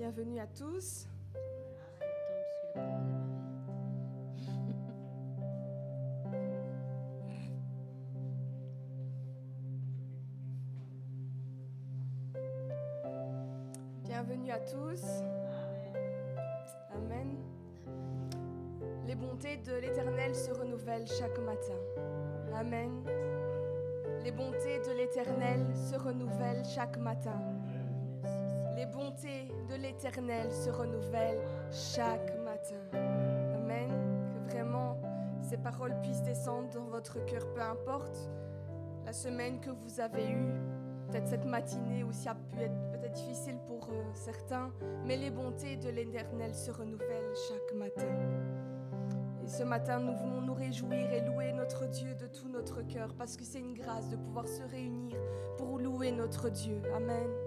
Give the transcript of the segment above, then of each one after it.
Bienvenue à tous. Bienvenue à tous. Amen. Les bontés de l'Éternel se renouvellent chaque matin. Amen. Les bontés de l'Éternel se renouvellent chaque matin. Les bontés de l'Éternel se renouvellent chaque matin. Amen. Que vraiment ces paroles puissent descendre dans votre cœur, peu importe la semaine que vous avez eue, peut-être cette matinée aussi a pu être peut-être difficile pour euh, certains, mais les bontés de l'Éternel se renouvellent chaque matin. Et ce matin, nous voulons nous réjouir et louer notre Dieu de tout notre cœur, parce que c'est une grâce de pouvoir se réunir pour louer notre Dieu. Amen.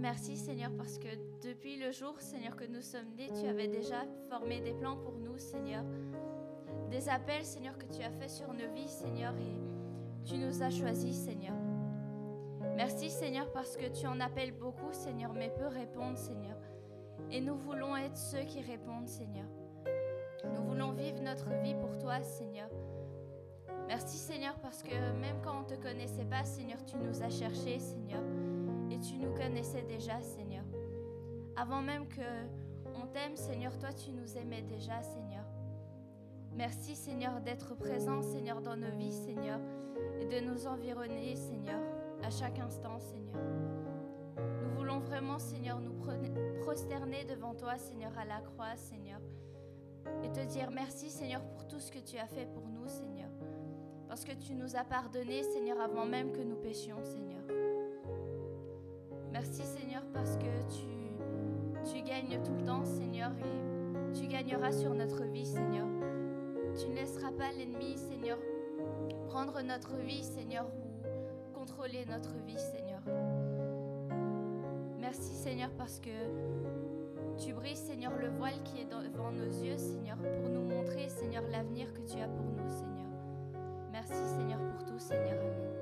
Merci Seigneur parce que depuis le jour, Seigneur, que nous sommes nés, tu avais déjà formé des plans pour nous, Seigneur. Des appels, Seigneur, que tu as fait sur nos vies, Seigneur, et tu nous as choisis, Seigneur. Merci, Seigneur, parce que tu en appelles beaucoup, Seigneur, mais peu répondent, Seigneur. Et nous voulons être ceux qui répondent, Seigneur. Nous voulons vivre notre vie pour toi, Seigneur. Merci, Seigneur, parce que même quand on ne te connaissait pas, Seigneur, tu nous as cherchés, Seigneur. Tu nous connaissais déjà, Seigneur. Avant même que on t'aime, Seigneur, toi, tu nous aimais déjà, Seigneur. Merci, Seigneur, d'être présent, Seigneur, dans nos vies, Seigneur, et de nous environner, Seigneur, à chaque instant, Seigneur. Nous voulons vraiment, Seigneur, nous prosterner devant toi, Seigneur, à la croix, Seigneur, et te dire merci, Seigneur, pour tout ce que tu as fait pour nous, Seigneur, parce que tu nous as pardonné, Seigneur, avant même que nous péchions, Seigneur. Et tu gagneras sur notre vie, Seigneur. Tu ne laisseras pas l'ennemi, Seigneur, prendre notre vie, Seigneur, ou contrôler notre vie, Seigneur. Merci, Seigneur, parce que tu brises, Seigneur, le voile qui est devant nos yeux, Seigneur, pour nous montrer, Seigneur, l'avenir que tu as pour nous, Seigneur. Merci, Seigneur, pour tout, Seigneur. Amen.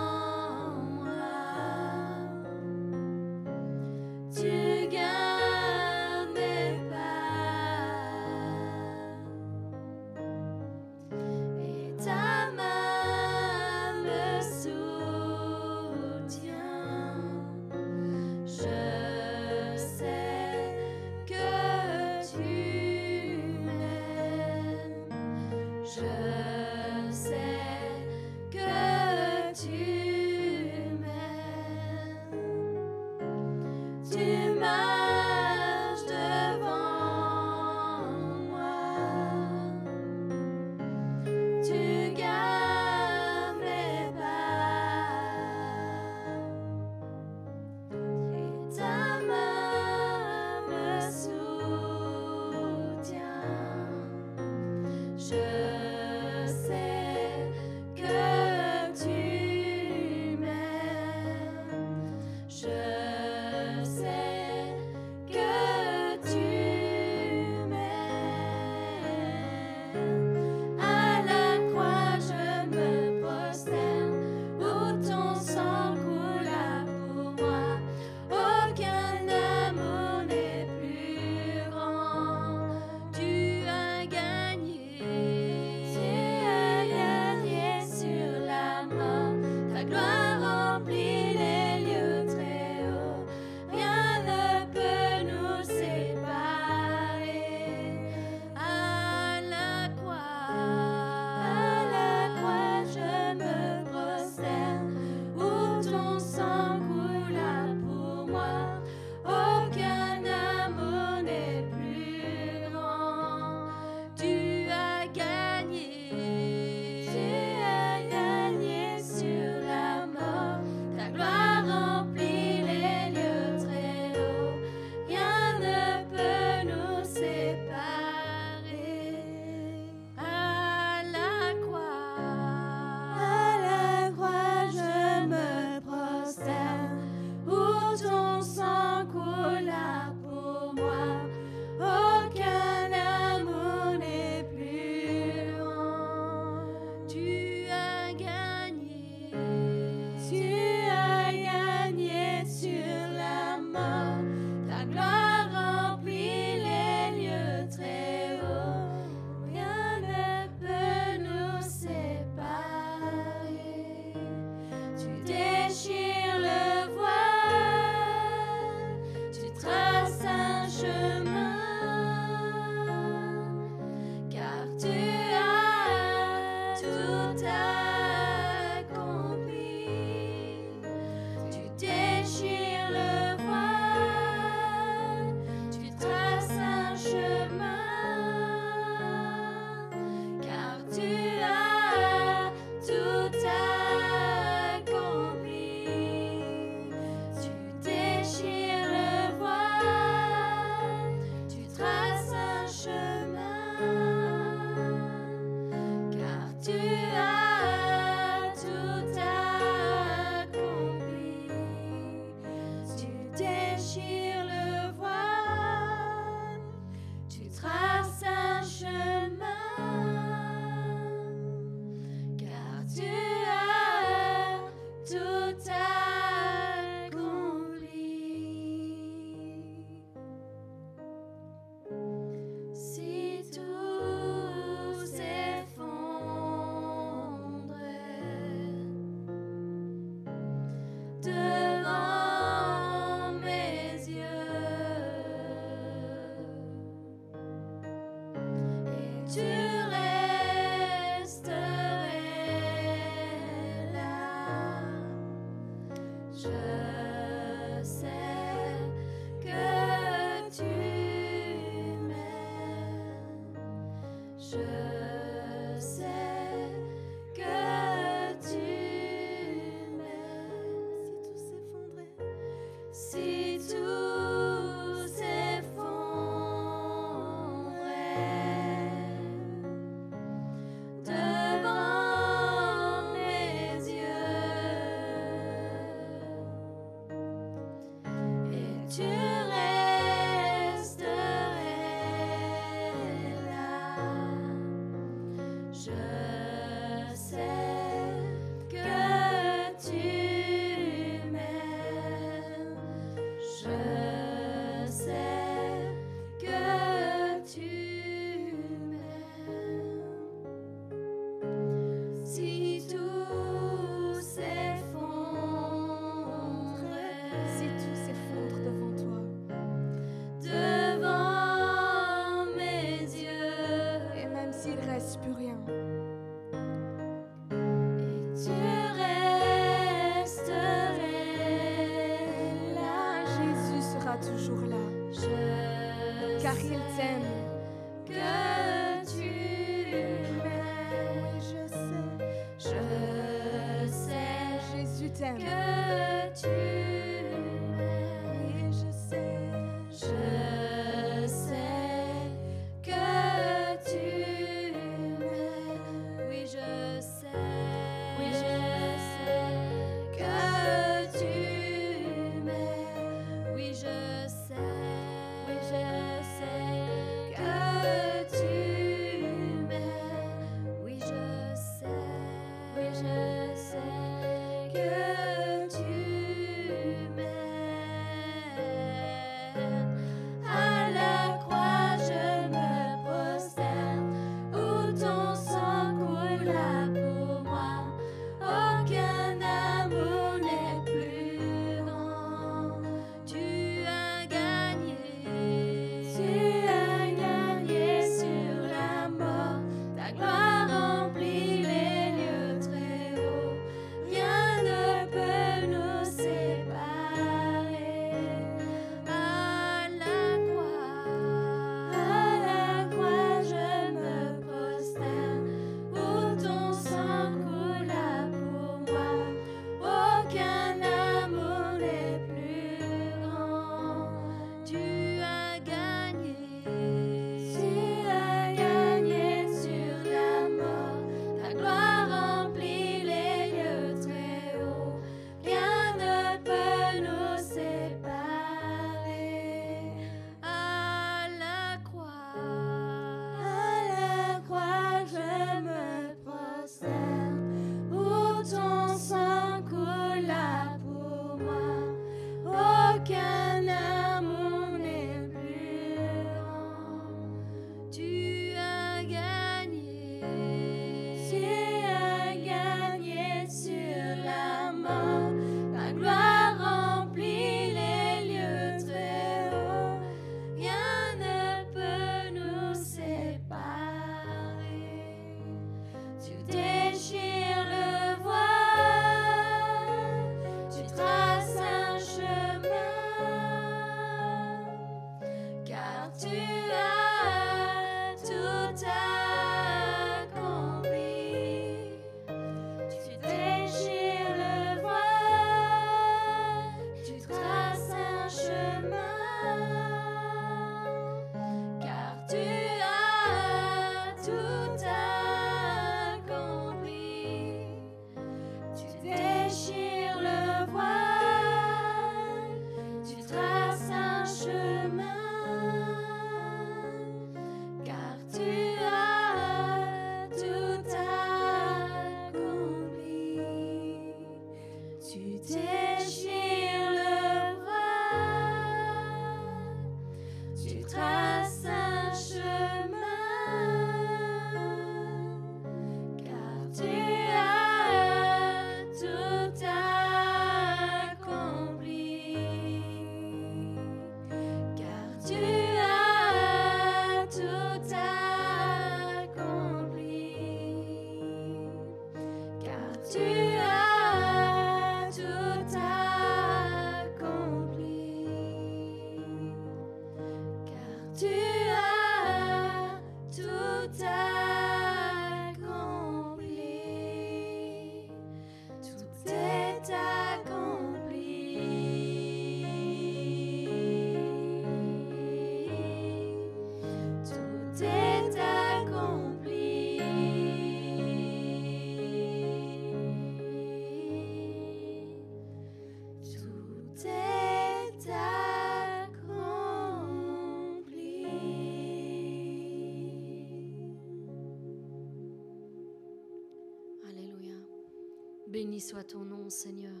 Béni soit ton nom, Seigneur.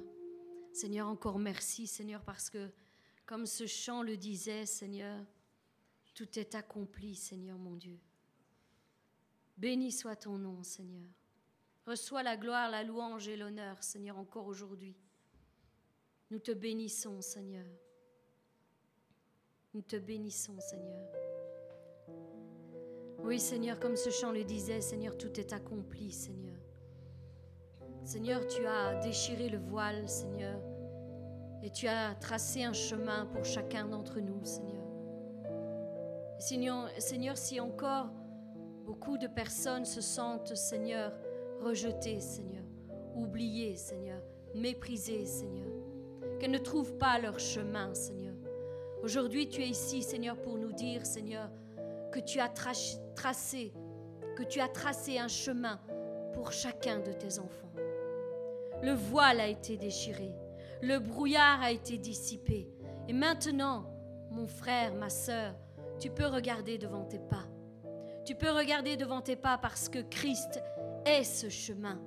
Seigneur, encore merci, Seigneur, parce que, comme ce chant le disait, Seigneur, tout est accompli, Seigneur mon Dieu. Béni soit ton nom, Seigneur. Reçois la gloire, la louange et l'honneur, Seigneur, encore aujourd'hui. Nous te bénissons, Seigneur. Nous te bénissons, Seigneur. Oui, Seigneur, comme ce chant le disait, Seigneur, tout est accompli, Seigneur. Seigneur, tu as déchiré le voile, Seigneur, et tu as tracé un chemin pour chacun d'entre nous, Seigneur. Seigneur. Si encore beaucoup de personnes se sentent, Seigneur, rejetées, Seigneur, oubliées, Seigneur, méprisées, Seigneur, qu'elles ne trouvent pas leur chemin, Seigneur. Aujourd'hui, tu es ici, Seigneur, pour nous dire, Seigneur, que tu as tracé, que tu as tracé un chemin pour chacun de tes enfants. Le voile a été déchiré, le brouillard a été dissipé. Et maintenant, mon frère, ma sœur, tu peux regarder devant tes pas. Tu peux regarder devant tes pas parce que Christ est ce chemin.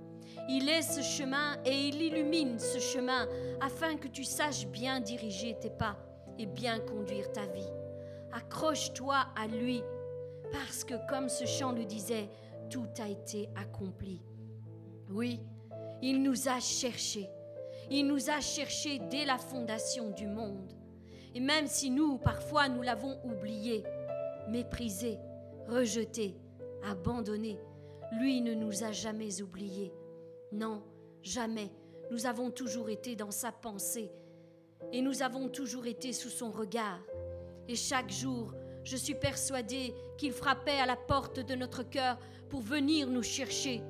Il est ce chemin et il illumine ce chemin afin que tu saches bien diriger tes pas et bien conduire ta vie. Accroche-toi à lui parce que comme ce chant le disait, tout a été accompli. Oui, il nous a cherchés. Il nous a cherchés dès la fondation du monde. Et même si nous, parfois, nous l'avons oublié, méprisé, rejeté, abandonné, lui ne nous a jamais oubliés. Non, jamais. Nous avons toujours été dans sa pensée et nous avons toujours été sous son regard. Et chaque jour, je suis persuadée qu'il frappait à la porte de notre cœur pour venir nous chercher,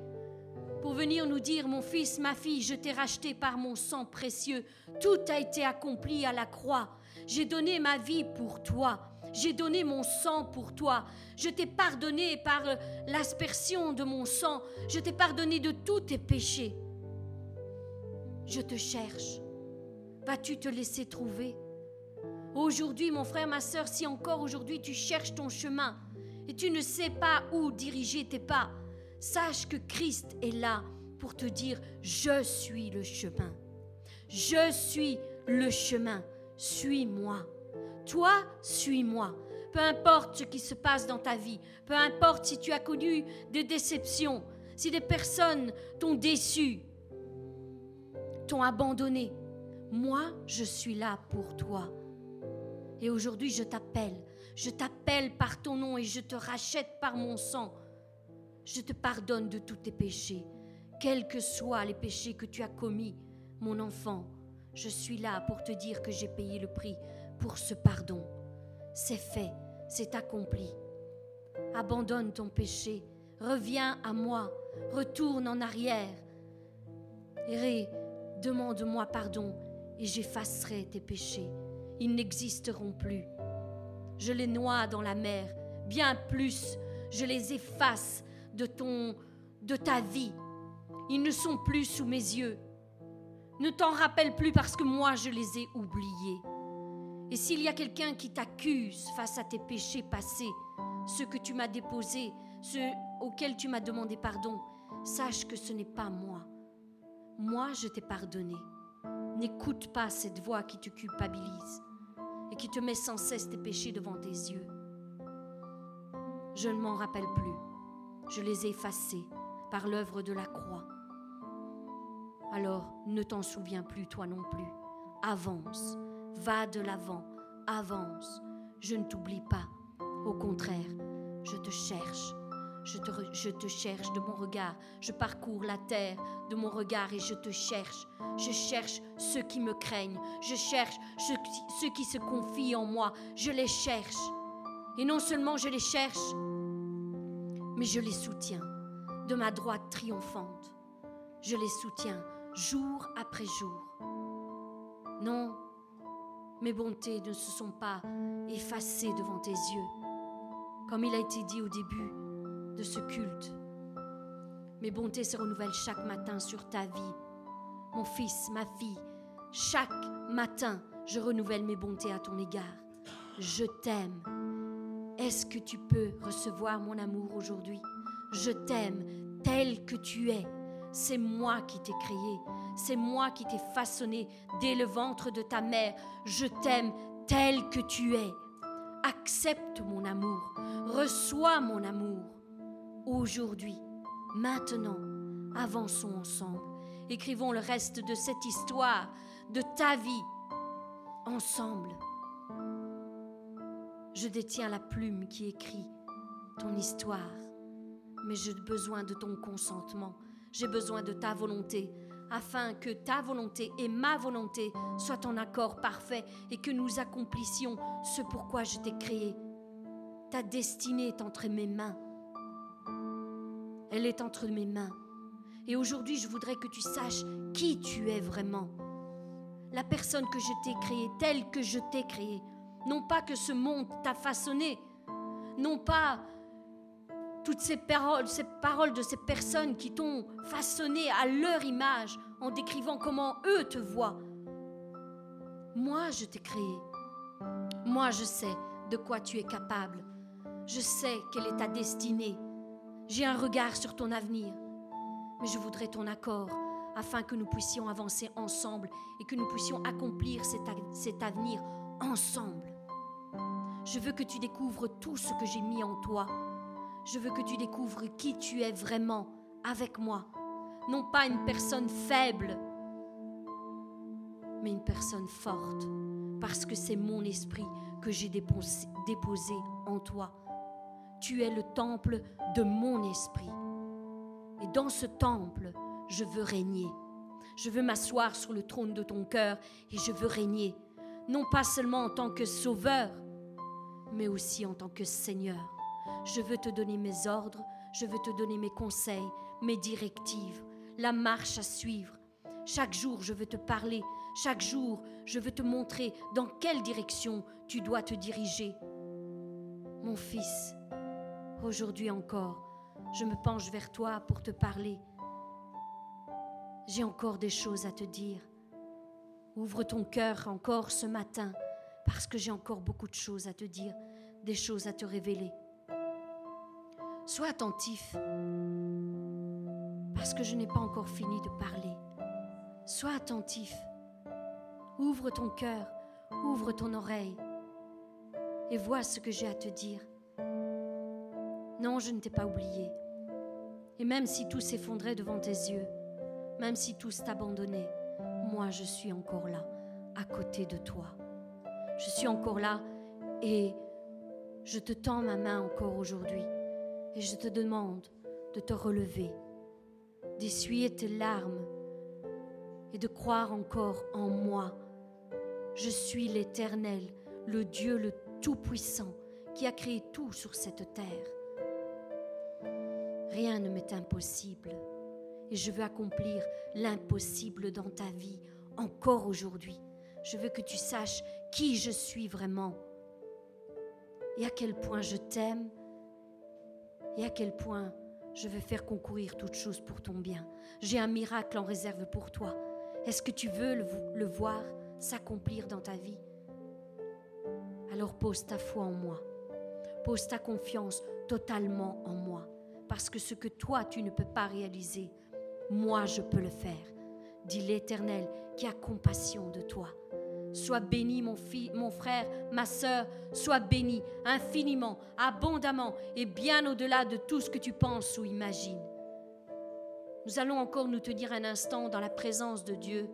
pour venir nous dire, mon fils, ma fille, je t'ai racheté par mon sang précieux. Tout a été accompli à la croix. J'ai donné ma vie pour toi. J'ai donné mon sang pour toi. Je t'ai pardonné par l'aspersion de mon sang. Je t'ai pardonné de tous tes péchés. Je te cherche. Vas-tu te laisser trouver? Aujourd'hui, mon frère, ma soeur, si encore aujourd'hui tu cherches ton chemin et tu ne sais pas où diriger tes pas, sache que Christ est là pour te dire, je suis le chemin. Je suis le chemin. Suis-moi. Toi, suis-moi. Peu importe ce qui se passe dans ta vie, peu importe si tu as connu des déceptions, si des personnes t'ont déçu, t'ont abandonné, moi, je suis là pour toi. Et aujourd'hui, je t'appelle. Je t'appelle par ton nom et je te rachète par mon sang. Je te pardonne de tous tes péchés, quels que soient les péchés que tu as commis, mon enfant. Je suis là pour te dire que j'ai payé le prix pour ce pardon. C'est fait, c'est accompli. Abandonne ton péché, reviens à moi, retourne en arrière. Et demande-moi pardon et j'effacerai tes péchés. Ils n'existeront plus. Je les noie dans la mer, bien plus, je les efface de ton de ta vie. Ils ne sont plus sous mes yeux. Ne t'en rappelle plus parce que moi je les ai oubliés. Et s'il y a quelqu'un qui t'accuse face à tes péchés passés, ceux que tu m'as déposés, ceux auxquels tu m'as demandé pardon, sache que ce n'est pas moi. Moi, je t'ai pardonné. N'écoute pas cette voix qui te culpabilise et qui te met sans cesse tes péchés devant tes yeux. Je ne m'en rappelle plus. Je les ai effacés par l'œuvre de la croix. Alors ne t'en souviens plus toi non plus. Avance, va de l'avant, avance. Je ne t'oublie pas. Au contraire, je te cherche je te, cherche de mon regard. Je parcours la terre de mon regard et je te cherche. Je cherche ceux qui me craignent. Je cherche ceux, qui se confient en moi. Je les cherche. Et non seulement je les cherche, mais je les soutiens de ma droite triomphante. Je les soutiens jour après jour. Non, mes bontés ne se sont pas effacées devant tes yeux. Comme il a été dit au début, de ce culte. Mes bontés se renouvellent chaque matin sur ta vie. Mon fils, ma fille, chaque matin, je renouvelle mes bontés à ton égard. Je t'aime. Est-ce que tu peux recevoir mon amour aujourd'hui? Je t'aime tel que tu es. C'est moi qui t'ai créé. C'est moi qui t'ai façonné dès le ventre de ta mère. Je t'aime tel que tu es. Accepte mon amour. Reçois mon amour aujourd'hui, maintenant, avançons ensemble. Écrivons le reste de cette histoire, de ta vie, ensemble. Je détiens la plume qui écrit ton histoire, mais j'ai besoin de ton consentement, j'ai besoin de ta volonté. afin que ta volonté et ma volonté soient en accord parfait et que nous accomplissions ce pourquoi je t'ai créé. Ta destinée est entre mes mains. Elle est entre mes mains. Et aujourd'hui, je voudrais que tu saches qui tu es vraiment. La personne que je t'ai créée, telle que je t'ai créée. Non pas que ce monde t'a façonné. Non pas toutes ces paroles, de ces personnes qui t'ont façonné à leur image en décrivant comment eux te voient. Moi, je t'ai créé. Moi, je sais de quoi tu es capable. Je sais quelle est ta destinée. J'ai un regard sur ton avenir. Mais je voudrais ton accord afin que nous puissions avancer ensemble et que nous puissions accomplir cet avenir ensemble. Je veux que tu découvres tout ce que j'ai mis en toi je veux que tu découvres qui tu es vraiment avec moi. Non pas une personne faible, mais une personne forte, parce que c'est mon esprit que j'ai déposé en toi. Tu es le temple de mon esprit. Et dans ce temple, je veux régner. Je veux m'asseoir sur le trône de ton cœur et je veux régner, non pas seulement en tant que sauveur, mais aussi en tant que Seigneur. Je veux te donner mes ordres, je veux te donner mes conseils, mes directives, la marche à suivre. Chaque jour, je veux te parler. Chaque jour, je veux te montrer dans quelle direction tu dois te diriger. Mon fils, aujourd'hui encore, je me penche vers toi pour te parler. J'ai encore des choses à te dire. Ouvre ton cœur encore ce matin parce que j'ai encore beaucoup de choses à te dire, des choses à te révéler. Sois attentif, parce que je n'ai pas encore fini de parler. Sois attentif. Ouvre ton cœur, ouvre ton oreille et vois ce que j'ai à te dire. Non, je ne t'ai pas oublié. Et même si tout s'effondrait devant tes yeux, même si tout s'abandonnait, moi je suis encore là, à côté de toi. Je suis encore là et je te tends ma main encore aujourd'hui et je te demande de te relever, d'essuyer tes larmes et de croire encore en moi. Je suis l'Éternel, le Dieu le Tout-Puissant qui a créé tout sur cette terre. Rien ne m'est impossible et je veux accomplir l'impossible dans ta vie encore aujourd'hui. Je veux que tu saches qui je suis vraiment et à quel point je t'aime et à quel point je veux faire concourir toutes choses pour ton bien. J'ai un miracle en réserve pour toi. Est-ce que tu veux le, voir s'accomplir dans ta vie? Alors pose ta foi en moi. Pose ta confiance totalement en moi. Parce que ce que toi, tu ne peux pas réaliser, moi, je peux le faire. Dit l'Éternel qui a compassion de toi. Sois béni, mon, frère, ma sœur, sois béni infiniment, abondamment et bien au-delà de tout ce que tu penses ou imagines. Nous allons encore nous tenir un instant dans la présence de Dieu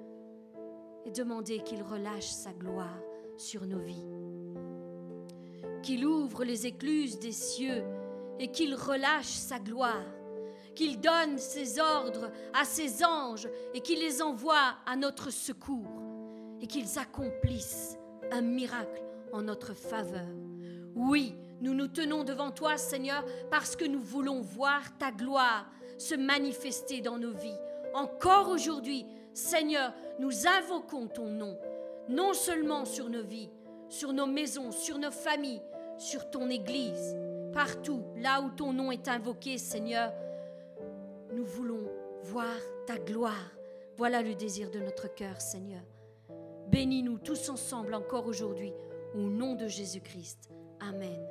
et demander qu'il relâche sa gloire sur nos vies. Qu'il ouvre les écluses des cieux et qu'il relâche sa gloire. Qu'il donne ses ordres à ses anges et qu'il les envoie à notre secours et qu'ils accomplissent un miracle en notre faveur. Oui, nous nous tenons devant toi, Seigneur, parce que nous voulons voir ta gloire se manifester dans nos vies. Encore aujourd'hui, Seigneur, nous invoquons ton nom, non seulement sur nos vies, sur nos maisons, sur nos familles, sur ton Église, partout là où ton nom est invoqué, Seigneur, nous voulons voir ta gloire. Voilà le désir de notre cœur, Seigneur. Bénis-nous tous ensemble encore aujourd'hui, au nom de Jésus-Christ. Amen.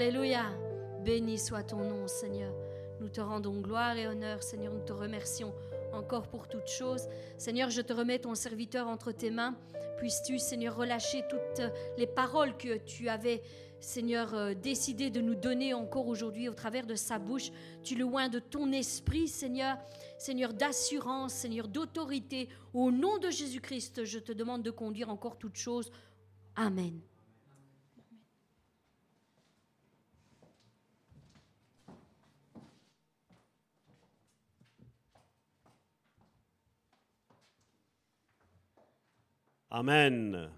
Alléluia. Béni soit ton nom, Seigneur. Nous te rendons gloire et honneur, Seigneur. Nous te remercions encore pour toutes choses. Seigneur, je te remets ton serviteur entre tes mains. Puisses-tu, Seigneur, relâcher toutes les paroles que tu avais, Seigneur, euh, décidé de nous donner encore aujourd'hui au travers de sa bouche? Tu le loin de ton esprit, Seigneur. Seigneur, d'assurance, Seigneur, d'autorité. Au nom de Jésus-Christ, je te demande de conduire encore toutes choses. Amen. Amen.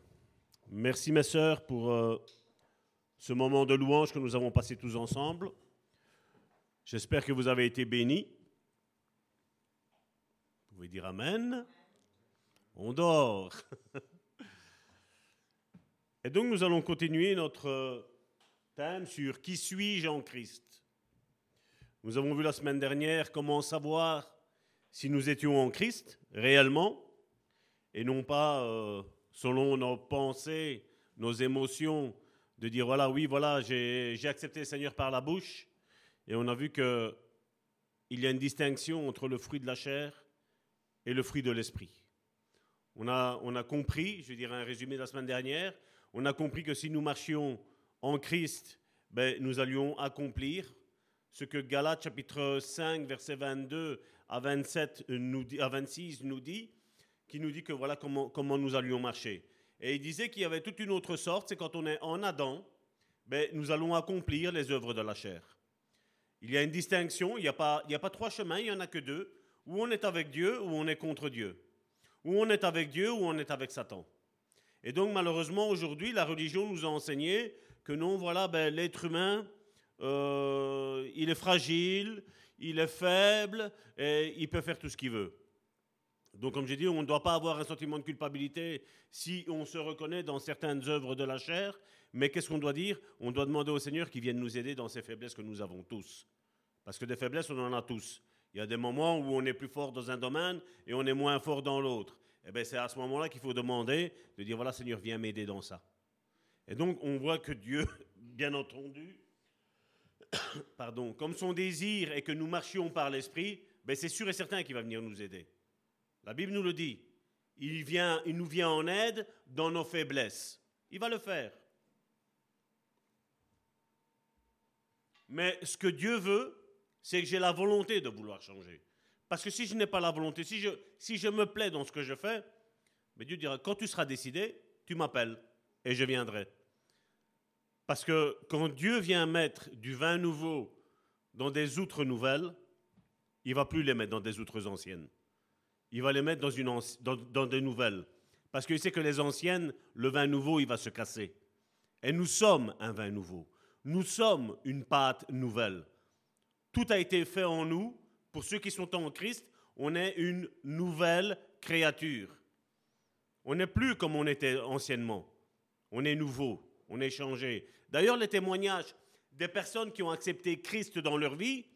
Merci mes sœurs pour euh, ce moment de louange que nous avons passé tous ensemble. J'espère que vous avez été bénis. Vous pouvez dire Amen. On dort. Et donc nous allons continuer notre thème sur Qui suis-je en Christ? Nous avons vu la semaine dernière comment savoir si nous étions en Christ réellement et non pas euh, selon nos pensées, nos émotions, de dire voilà, oui, voilà, j'ai accepté le Seigneur par la bouche. Et on a vu que il y a une distinction entre le fruit de la chair et le fruit de l'esprit. On a, on a compris, je dirais un résumé de la semaine dernière, on a compris que si nous marchions en Christ, ben, nous allions accomplir ce que Galates chapitre 5, verset 22 à, 27 nous à 26 nous dit, qui nous dit que voilà comment, nous allions marcher. Et il disait qu'il y avait toute une autre sorte, c'est quand on est en Adam, ben, nous allons accomplir les œuvres de la chair. Il y a une distinction, il n'y a, pas, il a pas trois chemins, il n'y en a que deux, où on est avec Dieu ou on est contre Dieu, où on est avec Dieu ou on est avec Satan. Et donc malheureusement aujourd'hui, la religion nous a enseigné que non, voilà, ben, l'être humain, euh, il est fragile, il est faible, et il peut faire tout ce qu'il veut. Donc, comme j'ai dit, on ne doit pas avoir un sentiment de culpabilité si on se reconnaît dans certaines œuvres de la chair. Mais qu'est-ce qu'on doit dire? On doit demander au Seigneur qu'il vienne nous aider dans ces faiblesses que nous avons tous. Parce que des faiblesses, on en a tous. Il y a des moments où on est plus fort dans un domaine et on est moins fort dans l'autre. Et eh bien, c'est à ce moment-là qu'il faut demander, de dire voilà, Seigneur, viens m'aider dans ça. Et donc, on voit que Dieu, bien entendu, pardon, comme son désir est que nous marchions par l'Esprit, ben c'est sûr et certain qu'il va venir nous aider. La Bible nous le dit. Il, nous vient en aide dans nos faiblesses. Il va le faire. Mais ce que Dieu veut, c'est que j'ai la volonté de vouloir changer. Parce que si je n'ai pas la volonté, si je, si je me plais dans ce que je fais, mais Dieu dira, quand tu seras décidé, tu m'appelles et je viendrai. Parce que quand Dieu vient mettre du vin nouveau dans des outres nouvelles, il va plus les mettre dans des outres anciennes il va les mettre dans, une dans, des nouvelles. Parce qu'il sait que les anciennes, le vin nouveau, il va se casser. Et nous sommes un vin nouveau. Nous sommes une pâte nouvelle. Tout a été fait en nous. Pour ceux qui sont en Christ, on est une nouvelle créature. On n'est plus comme on était anciennement. On est nouveau, on est changé. D'ailleurs, les témoignages des personnes qui ont accepté Christ dans leur vie,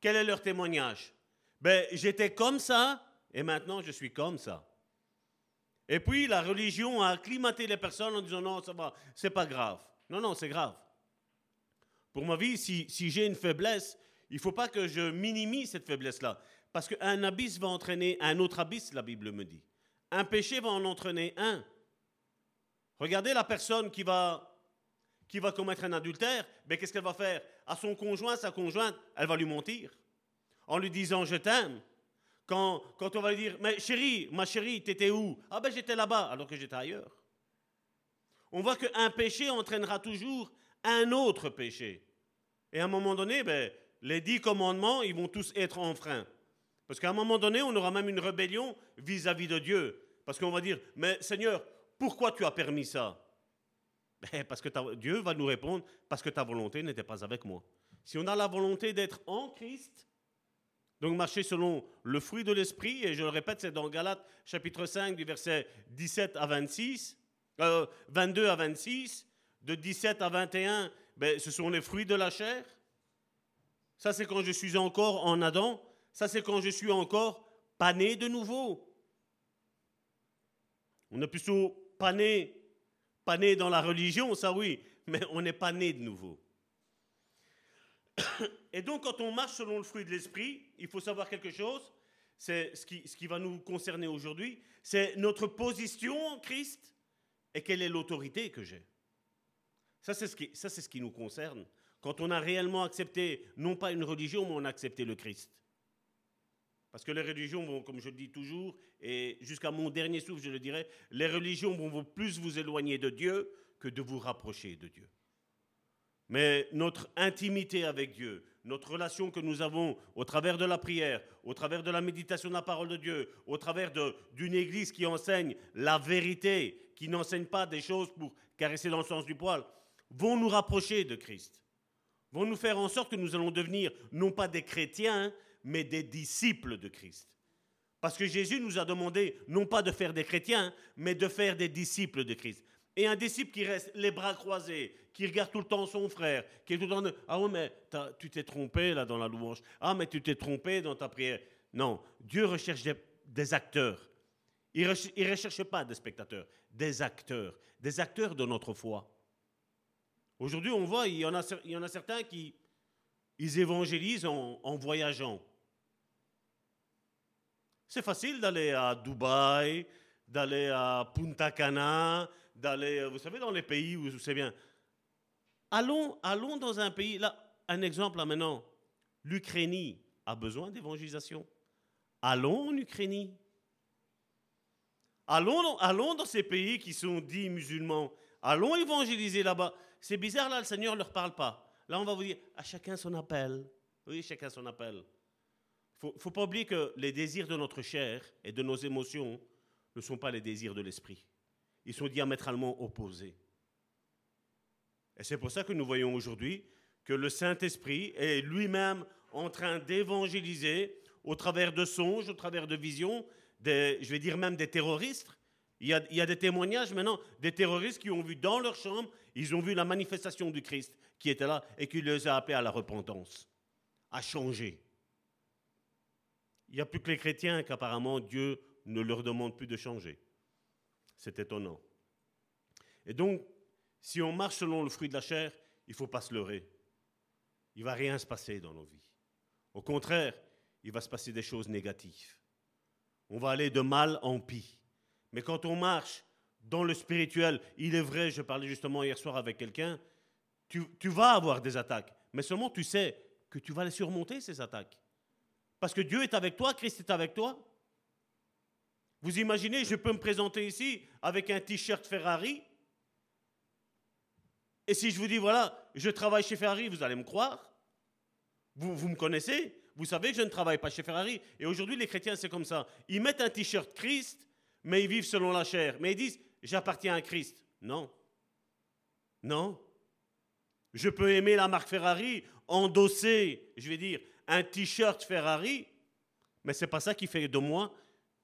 quel est leur témoignage? Ben, J'étais comme ça, et maintenant je suis comme ça. Et puis la religion a acclimaté les personnes en disant non, ça va, c'est pas grave. Non, non, c'est grave. Pour ma vie, si, si j'ai une faiblesse, il ne faut pas que je minimise cette faiblesse-là. Parce qu'un abysse va entraîner un autre abysse, la Bible me dit. Un péché va en entraîner un. Regardez la personne qui va, qui va commettre un adultère, mais qu'est-ce qu'elle va faire? À son conjoint, sa conjointe, elle va lui mentir. En lui disant je t'aime. Quand, on va lui dire, mais chérie, ma chérie, t'étais où? Ah ben j'étais là-bas, alors que j'étais ailleurs. On voit qu'un péché entraînera toujours un autre péché. Et à un moment donné, ben, les dix commandements, ils vont tous être enfreints. Parce qu'à un moment donné, on aura même une rébellion vis-à-vis de Dieu. Parce qu'on va dire, mais Seigneur, pourquoi tu as permis ça? Ben, Parce que Dieu va nous répondre, parce que ta volonté n'était pas avec moi. Si on a la volonté d'être en Christ, donc marcher selon le fruit de l'esprit, et je le répète, c'est dans Galates chapitre 5 du verset 17 à 26, 22 euh, à 26, de 17 à 21, ben, ce sont les fruits de la chair. Ça, c'est quand je suis encore en Adam. Ça, c'est quand je suis encore pas né de nouveau. On est plutôt pas né, pas né dans la religion, ça oui, mais on n'est pas né de nouveau. Et donc, quand on marche selon le fruit de l'esprit, il faut savoir quelque chose, c'est ce qui, ce qui va nous concerner aujourd'hui, c'est notre position en Christ et quelle est l'autorité que j'ai. Ça, c'est ce, qui, ce qui nous concerne. Quand on a réellement accepté, non pas une religion, mais on a accepté le Christ. Parce que les religions vont, comme je le dis toujours, et jusqu'à mon dernier souffle, je le dirai, les religions vont plus vous éloigner de Dieu que de vous rapprocher de Dieu. Mais notre intimité avec Dieu, notre relation que nous avons au travers de la prière, au travers de la méditation de la parole de Dieu, au travers d'une église qui enseigne la vérité, qui n'enseigne pas des choses pour caresser dans le sens du poil, vont nous rapprocher de Christ, vont nous faire en sorte que nous allons devenir non pas des chrétiens, mais des disciples de Christ. Parce que Jésus nous a demandé non pas de faire des chrétiens, mais de faire des disciples de Christ. Et un disciple qui reste les bras croisés, qui regarde tout le temps son frère, qui est tout le temps Ah oui, mais tu t'es trompé là dans la louange. Ah, mais tu t'es trompé dans ta prière. Non, Dieu recherche des, acteurs. Il ne recherche pas des spectateurs, des acteurs, des acteurs de notre foi. Aujourd'hui, on voit, il y, en a, il y en a certains qui ils évangélisent en voyageant. C'est facile d'aller à Dubaï, d'aller à Punta Cana, d'aller, vous savez, dans les pays où c'est bien. Allons, allons dans un pays, là, un exemple là maintenant, l'Ukraine a besoin d'évangélisation. Allons en Ukraine. Allons, allons dans ces pays qui sont dits musulmans. Allons évangéliser là-bas. C'est bizarre, là, le Seigneur ne leur parle pas. Là, on va vous dire, à chacun son appel. Oui, chacun son appel ne faut, pas oublier que les désirs de notre chair et de nos émotions ne sont pas les désirs de l'esprit. Ils sont diamétralement opposés. Et c'est pour ça que nous voyons aujourd'hui que le Saint-Esprit est lui-même en train d'évangéliser au travers de songes, au travers de visions, je vais dire même des terroristes. Il y, a, il y a des témoignages maintenant des terroristes qui ont vu dans leur chambre, ils ont vu la manifestation du Christ qui était là et qui les a appelés à la repentance, à changer. Il n'y a plus que les chrétiens qu'apparemment Dieu ne leur demande plus de changer. C'est étonnant. Et donc, si on marche selon le fruit de la chair, il ne faut pas se leurrer. Il ne va rien se passer dans nos vies. Au contraire, il va se passer des choses négatives. On va aller de mal en pis. Mais quand on marche dans le spirituel, il est vrai, je parlais justement hier soir avec quelqu'un, tu, tu vas avoir des attaques, mais seulement tu sais que tu vas les surmonter, ces attaques. Parce que Dieu est avec toi, Christ est avec toi. Vous imaginez, je peux me présenter ici avec un t-shirt Ferrari. Et si je vous dis, voilà, je travaille chez Ferrari, vous allez me croire. Vous, me connaissez, vous savez que je ne travaille pas chez Ferrari. Et aujourd'hui, les chrétiens, c'est comme ça. Ils mettent un t-shirt Christ, mais ils vivent selon la chair. Mais ils disent, j'appartiens à Christ. Non. Non. Je peux aimer la marque Ferrari, endosser, je vais dire, un t-shirt Ferrari, mais ce n'est pas ça qui fait de moi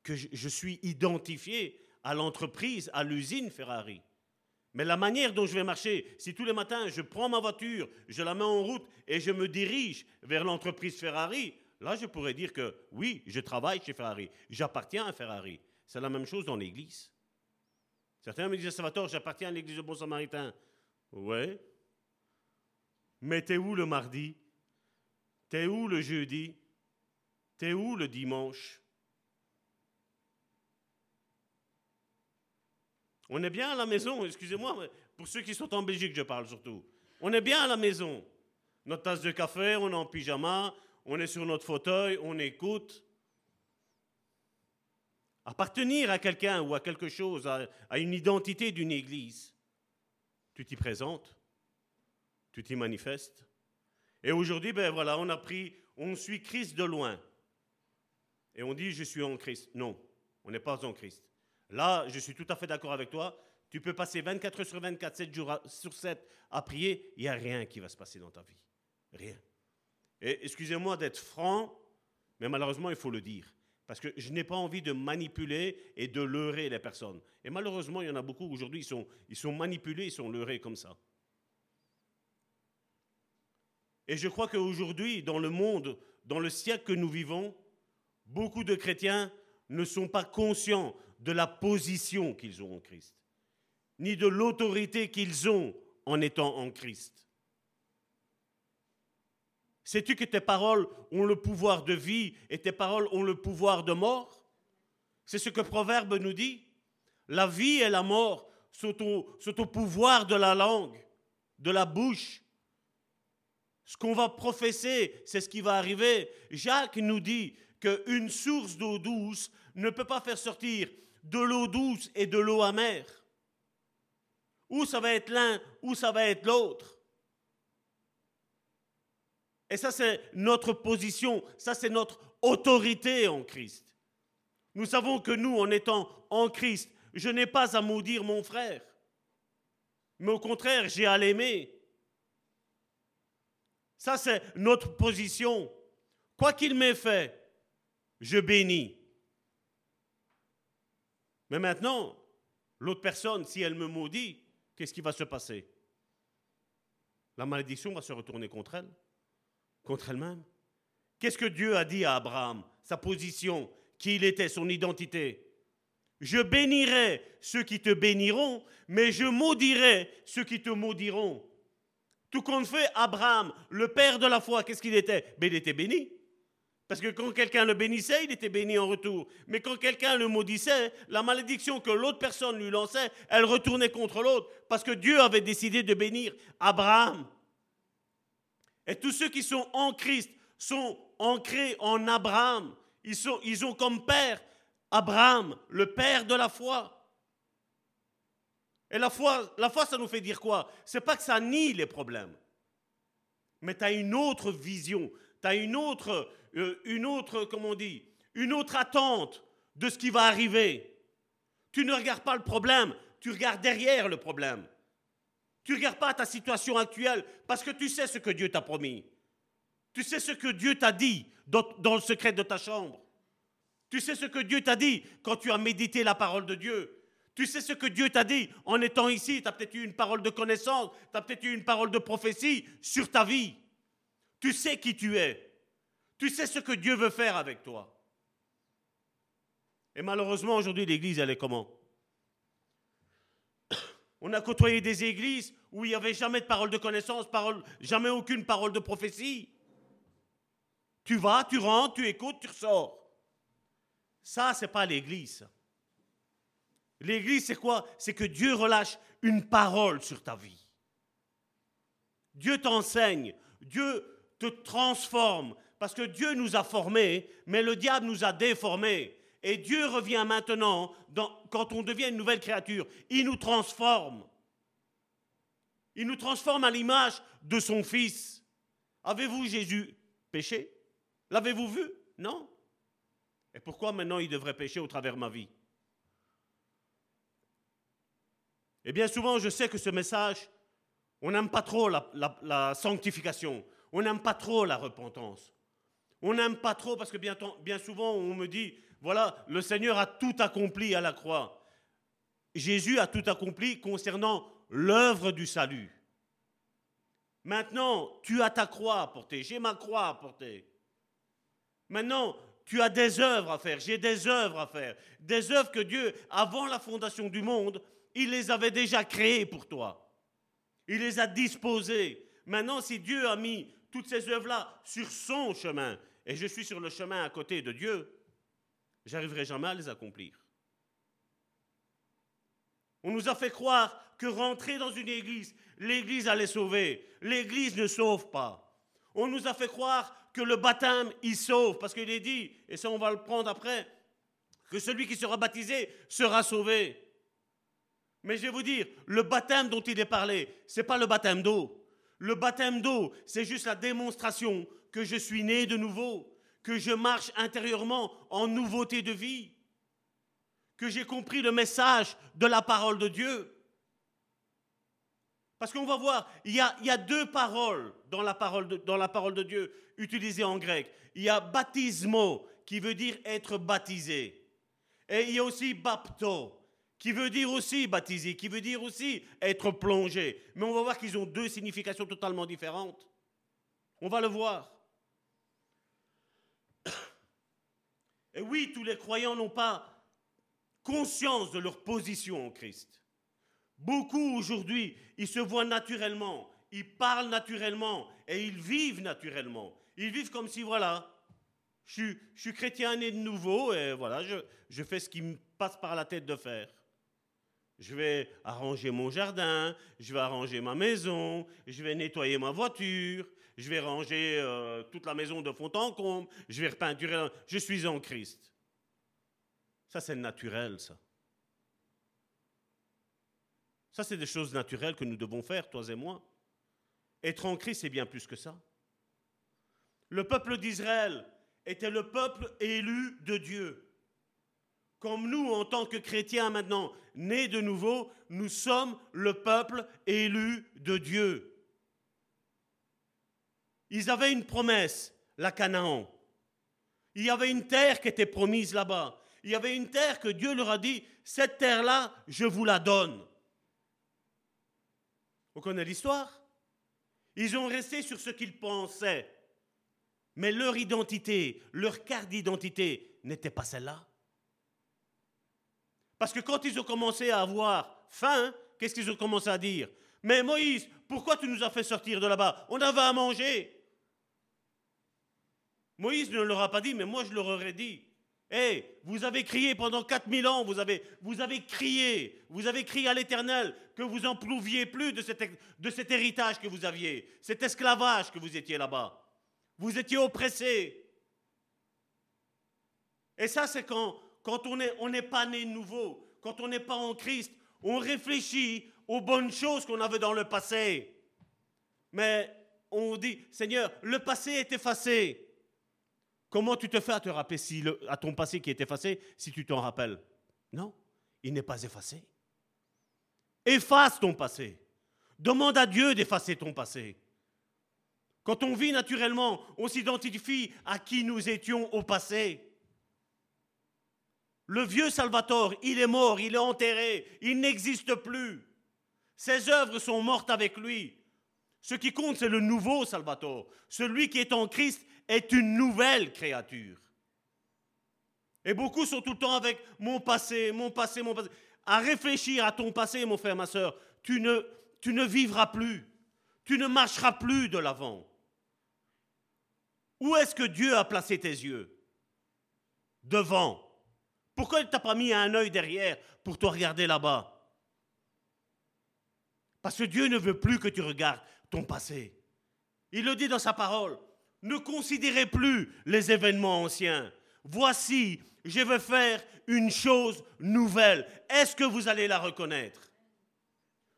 que je suis identifié à l'entreprise, à l'usine Ferrari. Mais la manière dont je vais marcher, si tous les matins je prends ma voiture, je la mets en route et je me dirige vers l'entreprise Ferrari, là je pourrais dire que oui, je travaille chez Ferrari, j'appartiens à Ferrari. C'est la même chose dans l'église. Certains me disent, Salvatore, j'appartiens à l'église du Bon Samaritain. Ouais. Mais t'es où le mardi? T'es où le jeudi? T'es où le dimanche? On est bien à la maison, excusez-moi, pour ceux qui sont en Belgique, je parle surtout. On est bien à la maison. Notre tasse de café, on est en pyjama, on est sur notre fauteuil, on écoute. Appartenir à quelqu'un ou à quelque chose, à, à une identité d'une église, tu t'y présentes, tu t'y manifestes. Et aujourd'hui, ben voilà, on a pris, on suit Christ de loin. Et on dit, je suis en Christ. Non, on n'est pas en Christ. Là, je suis tout à fait d'accord avec toi. Tu peux passer 24 heures sur 24, 7 jours sur 7 à prier, il n'y a rien qui va se passer dans ta vie. Rien. Et excusez-moi d'être franc, mais malheureusement, il faut le dire. Parce que je n'ai pas envie de manipuler et de leurrer les personnes. Et malheureusement, il y en a beaucoup aujourd'hui, ils sont, ils sont manipulés, ils sont leurrés comme ça. Et je crois qu'aujourd'hui, dans le monde, dans le siècle que nous vivons, beaucoup de chrétiens ne sont pas conscients de la position qu'ils ont en Christ, ni de l'autorité qu'ils ont en étant en Christ. Sais-tu que tes paroles ont le pouvoir de vie et tes paroles ont le pouvoir de mort? C'est ce que Proverbe nous dit. La vie et la mort sont au, pouvoir de la langue, de la bouche. Ce qu'on va professer, c'est ce qui va arriver. Jacques nous dit qu'une source d'eau douce ne peut pas faire sortir de l'eau douce et de l'eau amère. Ou ça va être l'un, ou ça va être l'autre. Et ça, c'est notre position, ça, c'est notre autorité en Christ. Nous savons que nous, en étant en Christ, je n'ai pas à maudire mon frère, mais au contraire, j'ai à l'aimer. Ça, c'est notre position. Quoi qu'il m'ait fait, je bénis. Mais maintenant, l'autre personne, si elle me maudit, qu'est-ce qui va se passer? La malédiction va se retourner contre elle, contre elle-même. Qu'est-ce que Dieu a dit à Abraham Sa position, qui il était, son identité? Je bénirai ceux qui te béniront, mais je maudirai ceux qui te maudiront. Tout compte fait, Abraham, le père de la foi, qu'est-ce qu'il était? Ben, Il était béni. Parce que quand quelqu'un le bénissait, il était béni en retour. Mais quand quelqu'un le maudissait, la malédiction que l'autre personne lui lançait, elle retournait contre l'autre. Parce que Dieu avait décidé de bénir Abraham. Et tous ceux qui sont en Christ sont ancrés en Abraham. Ils, sont, ils ont comme père Abraham, le père de la foi. Et la foi, la foi, ça nous fait dire quoi? C'est pas que ça nie les problèmes, mais tu as une autre vision, tu as une autre, une autre, comment on dit, une autre attente de ce qui va arriver. Tu ne regardes pas le problème, tu regardes derrière le problème. Tu ne regardes pas ta situation actuelle parce que tu sais ce que Dieu t'a promis. Tu sais ce que Dieu t'a dit dans, dans, le secret de ta chambre. Tu sais ce que Dieu t'a dit quand tu as médité la parole de Dieu. Tu sais ce que Dieu t'a dit en étant ici. Tu as peut-être eu une parole de connaissance, tu as peut-être eu une parole de prophétie sur ta vie. Tu sais qui tu es. Tu sais ce que Dieu veut faire avec toi. Et malheureusement, aujourd'hui, l'Église, elle est comment? On a côtoyé des églises où il n'y avait jamais de parole de connaissance, jamais aucune parole de prophétie. Tu vas, tu rentres, tu écoutes, tu ressors. Ça, c'est pas l'Église. L'Église, c'est quoi? C'est que Dieu relâche une parole sur ta vie. Dieu t'enseigne, Dieu te transforme, parce que Dieu nous a formés, mais le diable nous a déformés. Et Dieu revient maintenant, quand on devient une nouvelle créature, il nous transforme. Il nous transforme à l'image de son Fils. Avez-vous Jésus péché? L'avez-vous vu? Non? Et pourquoi maintenant il devrait pécher au travers de ma vie? Et bien souvent, je sais que ce message, on n'aime pas trop la sanctification, on n'aime pas trop la repentance. On n'aime pas trop parce que bien, souvent on me dit, voilà, le Seigneur a tout accompli à la croix. Jésus a tout accompli concernant l'œuvre du salut. Maintenant, tu as ta croix à porter, j'ai ma croix à porter. Maintenant, tu as des œuvres à faire, j'ai des œuvres à faire. Des œuvres que Dieu, avant la fondation du monde, il les avait déjà créées pour toi. Il les a disposées. Maintenant, si Dieu a mis toutes ces œuvres-là sur son chemin, et je suis sur le chemin à côté de Dieu, j'arriverai jamais à les accomplir. On nous a fait croire que rentrer dans une église, l'église allait sauver. L'église ne sauve pas. On nous a fait croire que le baptême, il sauve, parce qu'il est dit, et ça on va le prendre après, que celui qui sera baptisé sera sauvé. Mais je vais vous dire, le baptême dont il est parlé, ce n'est pas le baptême d'eau. Le baptême d'eau, c'est juste la démonstration que je suis né de nouveau, que je marche intérieurement en nouveauté de vie, que j'ai compris le message de la parole de Dieu. Parce qu'on va voir, il y, a, deux paroles dans la parole, de, dans la parole de Dieu utilisées en grec. Il y a baptismo, qui veut dire être baptisé. Et il y a aussi bapto, qui veut dire aussi baptisé, qui veut dire aussi être plongé. Mais on va voir qu'ils ont deux significations totalement différentes. On va le voir. Et oui, tous les croyants n'ont pas conscience de leur position en Christ. Beaucoup aujourd'hui, ils se voient naturellement, ils parlent naturellement et ils vivent naturellement. Ils vivent comme si, voilà, je suis, chrétien né de nouveau et voilà, je fais ce qui me passe par la tête de faire. Je vais arranger mon jardin, je vais arranger ma maison, je vais nettoyer ma voiture, je vais ranger euh, toute la maison de fond en comble, je vais repeinturer. Je suis en Christ. Ça, c'est naturel, ça. Ça, c'est des choses naturelles que nous devons faire, toi et moi. Être en Christ, c'est bien plus que ça. Le peuple d'Israël était le peuple élu de Dieu. Comme nous, en tant que chrétiens maintenant, nés de nouveau, nous sommes le peuple élu de Dieu. Ils avaient une promesse, la Canaan. Il y avait une terre qui était promise là-bas. Il y avait une terre que Dieu leur a dit, cette terre-là, je vous la donne. Vous connaissez l'histoire? Ils ont resté sur ce qu'ils pensaient. Mais leur identité, leur carte d'identité n'était pas celle-là. Parce que quand ils ont commencé à avoir faim, qu'est-ce qu'ils ont commencé à dire? Mais Moïse, pourquoi tu nous as fait sortir de là-bas? On avait à manger. Moïse ne leur a pas dit, mais moi je leur aurais dit. Hé, vous avez crié pendant 4000 ans, vous avez, crié, vous avez crié à l'Éternel que vous en prouviez plus de cet, héritage que vous aviez, cet esclavage que vous étiez là-bas. Vous étiez oppressés. Et ça, c'est quand, on n'est on pas né nouveau, quand on n'est pas en Christ, on réfléchit aux bonnes choses qu'on avait dans le passé. Mais on dit, Seigneur, le passé est effacé. Comment tu te fais à te rappeler à ton passé qui est effacé si tu t'en rappelles? Non, il n'est pas effacé. Efface ton passé. Demande à Dieu d'effacer ton passé. Quand on vit naturellement, on s'identifie à qui nous étions au passé. Le vieux Salvatore, il est mort, il est enterré, il n'existe plus. Ses œuvres sont mortes avec lui. Ce qui compte, c'est le nouveau Salvatore. Celui qui est en Christ est une nouvelle créature. Et beaucoup sont tout le temps avec mon passé, mon passé, mon passé. À réfléchir à ton passé, mon frère, ma soeur, tu ne, vivras plus. Tu ne marcheras plus de l'avant. Où est-ce que Dieu a placé tes yeux? Devant. Pourquoi il ne pas mis un œil derrière pour te regarder là-bas? Parce que Dieu ne veut plus que tu regardes ton passé. Il le dit dans sa parole. Ne considérez plus les événements anciens. Voici, je vais faire une chose nouvelle. Est-ce que vous allez la reconnaître?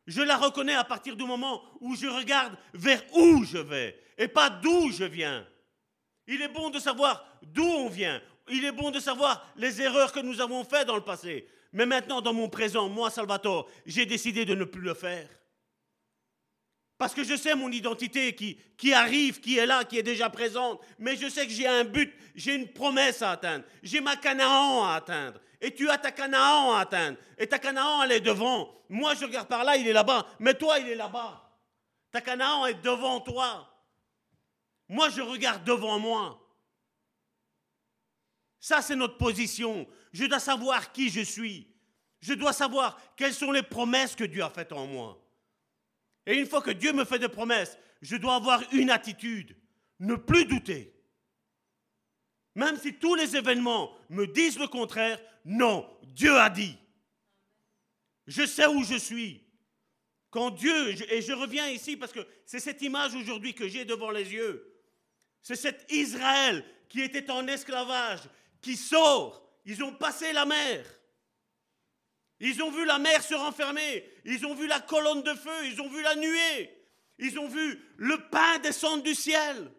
Je la reconnais à partir du moment où je regarde vers où je vais et pas d'où je viens. Il est bon de savoir d'où on vient il est bon de savoir les erreurs que nous avons faites dans le passé. Mais maintenant, dans mon présent, moi, Salvatore, j'ai décidé de ne plus le faire. Parce que je sais mon identité qui, qui arrive, qui est là, qui est déjà présente. Mais je sais que j'ai un but, j'ai une promesse à atteindre. J'ai ma Canaan à atteindre. Et tu as ta Canaan à atteindre. Et ta Canaan, elle est devant. Moi, je regarde par là, il est là-bas. Mais toi, il est là-bas. Ta Canaan est devant toi. Moi, je regarde devant moi. Ça, c'est notre position. Je dois savoir qui je suis. Je dois savoir quelles sont les promesses que Dieu a faites en moi. Et une fois que Dieu me fait des promesses, je dois avoir une attitude. Ne plus douter. Même si tous les événements me disent le contraire, non, Dieu a dit. Je sais où je suis. Quand Dieu, et je reviens ici parce que c'est cette image aujourd'hui que j'ai devant les yeux, c'est cet Israël qui était en esclavage, qui sort. Ils ont passé la mer. Ils ont vu la mer se renfermer. Ils ont vu la colonne de feu. Ils ont vu la nuée. Ils ont vu le pain descendre du ciel.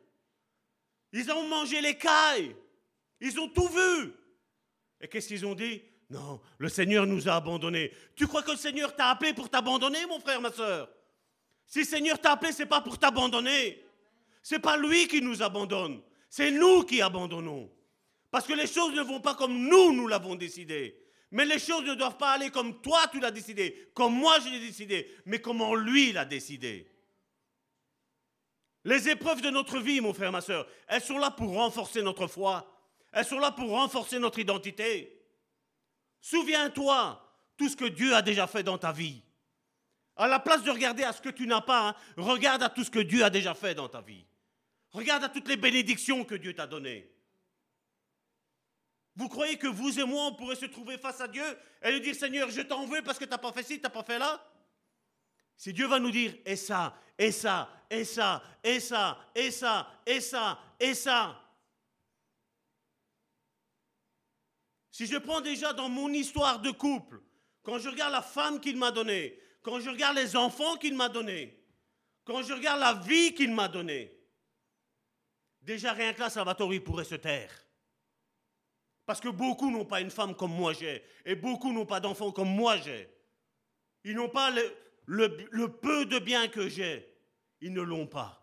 Ils ont mangé les cailles. Ils ont tout vu. Et qu'est-ce qu'ils ont dit? Non, le Seigneur nous a abandonnés. Tu crois que le Seigneur t'a appelé pour t'abandonner, mon frère, ma soeur Si le Seigneur t'a appelé, c'est pas pour t'abandonner. C'est pas lui qui nous abandonne. C'est nous qui abandonnons. Parce que les choses ne vont pas comme nous, nous l'avons décidé. Mais les choses ne doivent pas aller comme toi, tu l'as décidé, comme moi, je l'ai décidé, mais comment lui l'a décidé. Les épreuves de notre vie, mon frère, ma soeur, elles sont là pour renforcer notre foi. Elles sont là pour renforcer notre identité. Souviens-toi tout ce que Dieu a déjà fait dans ta vie. À la place de regarder à ce que tu n'as pas, hein, regarde à tout ce que Dieu a déjà fait dans ta vie. Regarde à toutes les bénédictions que Dieu t'a données. Vous croyez que vous et moi, on pourrait se trouver face à Dieu et lui dire Seigneur, je t'en veux parce que tu n'as pas fait ci, tu n'as pas fait là? Si Dieu va nous dire et ça, et ça, et ça, et ça, et ça, et ça, et ça. Si je prends déjà dans mon histoire de couple, quand je regarde la femme qu'il m'a donnée, quand je regarde les enfants qu'il m'a donnés, quand je regarde la vie qu'il m'a donnée, déjà rien que là, Salvatore pourrait se taire. Parce que beaucoup n'ont pas une femme comme moi j'ai, et beaucoup n'ont pas d'enfants comme moi j'ai. Ils n'ont pas le, peu de bien que j'ai. Ils ne l'ont pas.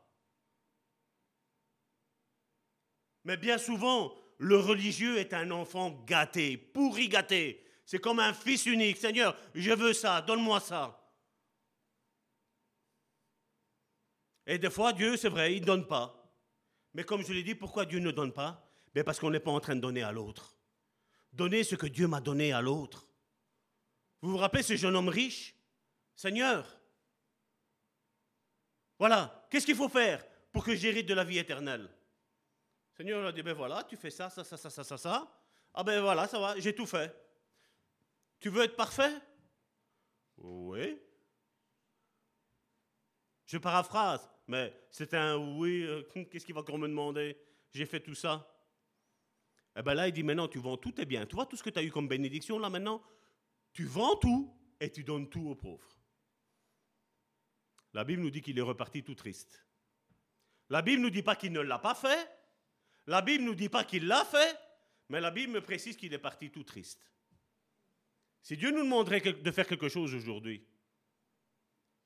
Mais bien souvent, le religieux est un enfant gâté, pourri gâté. C'est comme un fils unique. Seigneur, je veux ça, donne-moi ça. Et des fois, Dieu, c'est vrai, il ne donne pas. Mais comme je l'ai dit, pourquoi Dieu ne donne pas? Ben Parce qu'on n'est pas en train de donner à l'autre. Donner ce que Dieu m'a donné à l'autre. Vous vous rappelez ce jeune homme riche? Seigneur, voilà, qu'est-ce qu'il faut faire pour que j'hérite de la vie éternelle? Seigneur a dit, ben voilà, tu fais ça, ça, ça, ça, ça, ça, ça. Ah ben voilà, ça va, j'ai tout fait. Tu veux être parfait? Oui. Je paraphrase, mais c'est un oui, euh, qu'est-ce qu'il va encore me demander? J'ai fait tout ça. Et eh bien là, il dit maintenant, tu vends tout tes biens. Tu vois tout ce que tu as eu comme bénédiction là maintenant? Tu vends tout et tu donnes tout aux pauvres. La Bible nous dit qu'il est reparti tout triste. La Bible ne nous dit pas qu'il ne l'a pas fait. La Bible ne nous dit pas qu'il l'a fait. Mais la Bible me précise qu'il est parti tout triste. Si Dieu nous demanderait de faire quelque chose aujourd'hui,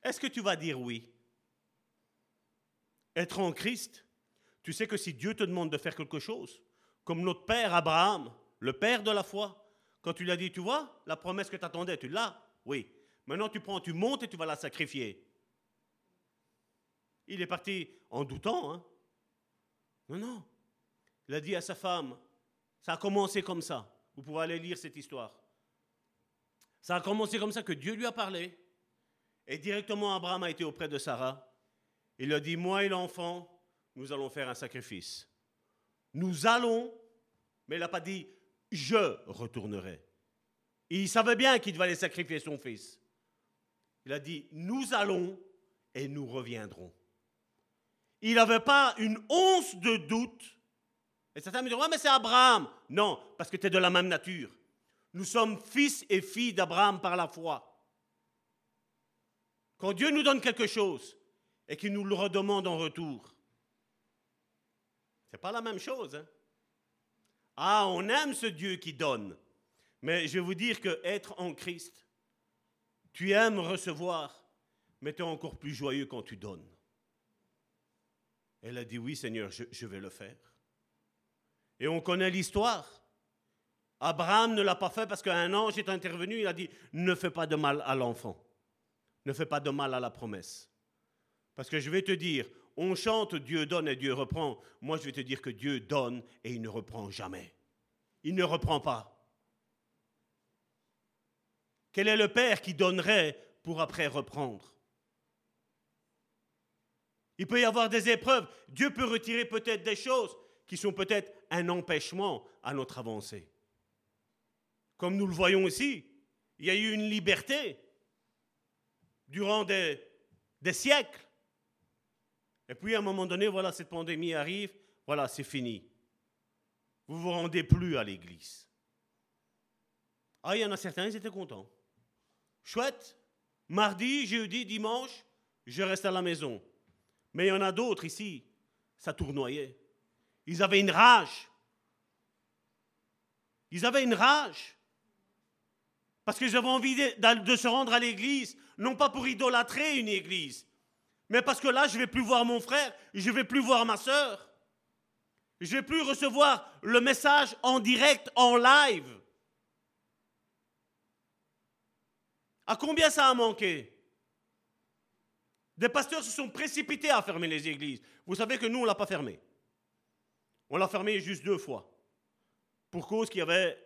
est-ce que tu vas dire oui? Être en Christ, tu sais que si Dieu te demande de faire quelque chose, comme notre père Abraham, le père de la foi. Quand tu lui as dit, tu vois, la promesse que tu attendais, tu l'as Oui. Maintenant, tu prends, tu montes et tu vas la sacrifier. Il est parti en doutant. Hein non, non. Il a dit à sa femme, ça a commencé comme ça. Vous pouvez aller lire cette histoire. Ça a commencé comme ça que Dieu lui a parlé. Et directement, Abraham a été auprès de Sarah. Il a dit, moi et l'enfant, nous allons faire un sacrifice nous allons, mais il n'a pas dit je retournerai. Il savait bien qu'il devait aller sacrifier son fils. Il a dit nous allons et nous reviendrons. Il n'avait pas une once de doute. Et certains me disent ouais, mais c'est Abraham. Non, parce que tu es de la même nature. Nous sommes fils et filles d'Abraham par la foi. Quand Dieu nous donne quelque chose et qu'il nous le redemande en retour, n'est pas la même chose. Hein? Ah, on aime ce Dieu qui donne. Mais je vais vous dire que être en Christ, tu aimes recevoir, mais tu es encore plus joyeux quand tu donnes. Elle a dit oui Seigneur, je, je vais le faire. Et on connaît l'histoire. Abraham ne l'a pas fait parce qu'un ange est intervenu, il a dit, ne fais pas de mal à l'enfant. Ne fais pas de mal à la promesse. Parce que je vais te dire, on chante Dieu donne et Dieu reprend. Moi, je vais te dire que Dieu donne et il ne reprend jamais. Il ne reprend pas. Quel est le Père qui donnerait pour après reprendre? Il peut y avoir des épreuves. Dieu peut retirer peut-être des choses qui sont peut-être un empêchement à notre avancée. Comme nous le voyons ici, il y a eu une liberté durant des, des siècles. Et puis à un moment donné, voilà, cette pandémie arrive, voilà, c'est fini. Vous ne vous rendez plus à l'église. Ah, il y en a certains, ils étaient contents. Chouette, mardi, jeudi, dimanche, je reste à la maison. Mais il y en a d'autres ici, ça tournoyait. Ils avaient une rage. Ils avaient une rage. Parce qu'ils avaient envie de, de se rendre à l'église, non pas pour idolâtrer une église, mais parce que là, je ne vais plus voir mon frère, je ne vais plus voir ma soeur. Je ne vais plus recevoir le message en direct, en live. À combien ça a manqué? Des pasteurs se sont précipités à fermer les églises. Vous savez que nous, on ne l'a pas fermé. On l'a fermé juste deux fois. Pour cause qu'il y avait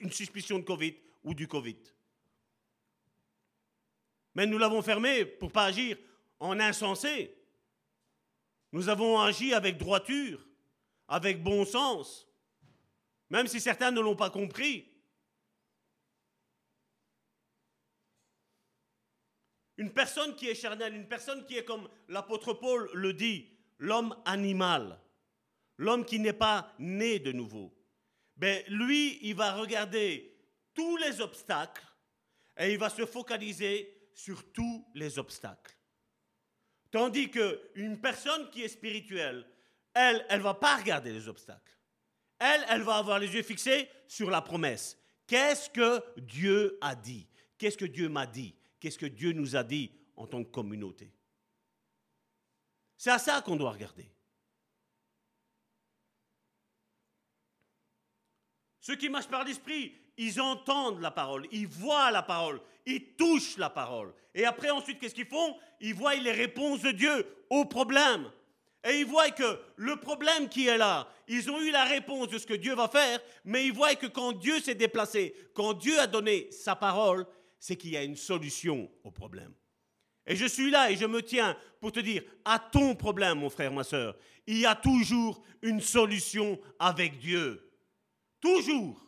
une suspicion de Covid ou du Covid. Mais nous l'avons fermé pour pas agir en insensé. Nous avons agi avec droiture, avec bon sens, même si certains ne l'ont pas compris. Une personne qui est charnelle, une personne qui est comme l'apôtre Paul le dit, l'homme animal, l'homme qui n'est pas né de nouveau, ben lui, il va regarder tous les obstacles et il va se focaliser sur tous les obstacles. Tandis qu'une personne qui est spirituelle, elle, elle ne va pas regarder les obstacles. Elle, elle va avoir les yeux fixés sur la promesse. Qu'est-ce que Dieu a dit? Qu'est-ce que Dieu m'a dit? Qu'est-ce que Dieu nous a dit en tant que communauté? C'est à ça qu'on doit regarder. Ceux qui marchent par l'esprit, ils entendent la parole, ils voient la parole, ils touchent la parole. Et après, ensuite, qu'est-ce qu'ils font? Ils voient les réponses de Dieu au problème. Et ils voient que le problème qui est là, ils ont eu la réponse de ce que Dieu va faire, mais ils voient que quand Dieu s'est déplacé, quand Dieu a donné sa parole, c'est qu'il y a une solution au problème. Et je suis là et je me tiens pour te dire, à ton problème, mon frère, ma soeur, il y a toujours une solution avec Dieu. Toujours.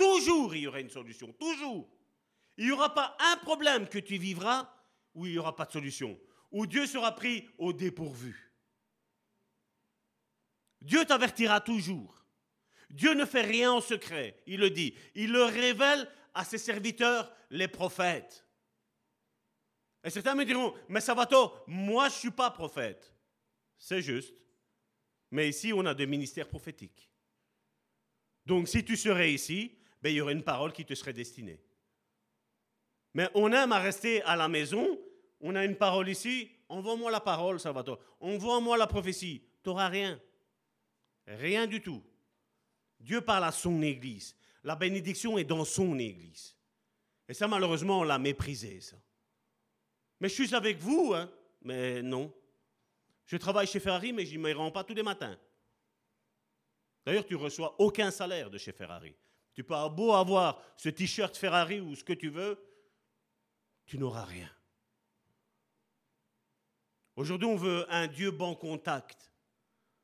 Toujours, il y aura une solution. Toujours. Il n'y aura pas un problème que tu vivras où il n'y aura pas de solution. Où Dieu sera pris au dépourvu. Dieu t'avertira toujours. Dieu ne fait rien en secret, il le dit. Il le révèle à ses serviteurs, les prophètes. Et certains me diront, mais Salvatore, moi je ne suis pas prophète. C'est juste. Mais ici, on a des ministères prophétiques. Donc si tu serais ici, ben, il y aurait une parole qui te serait destinée. Mais on aime à rester à la maison, on a une parole ici, envoie-moi la parole, Salvatore, envoie-moi la prophétie, tu n'auras rien. Rien du tout. Dieu parle à son Église. La bénédiction est dans son Église. Et ça, malheureusement, on l'a méprisé, ça. Mais je suis avec vous, hein. Mais non. Je travaille chez Ferrari, mais je ne m'y rends pas tous les matins. D'ailleurs, tu reçois aucun salaire de chez Ferrari. Tu peux beau avoir ce t-shirt Ferrari ou ce que tu veux, tu n'auras rien. Aujourd'hui, on veut un Dieu bon contact.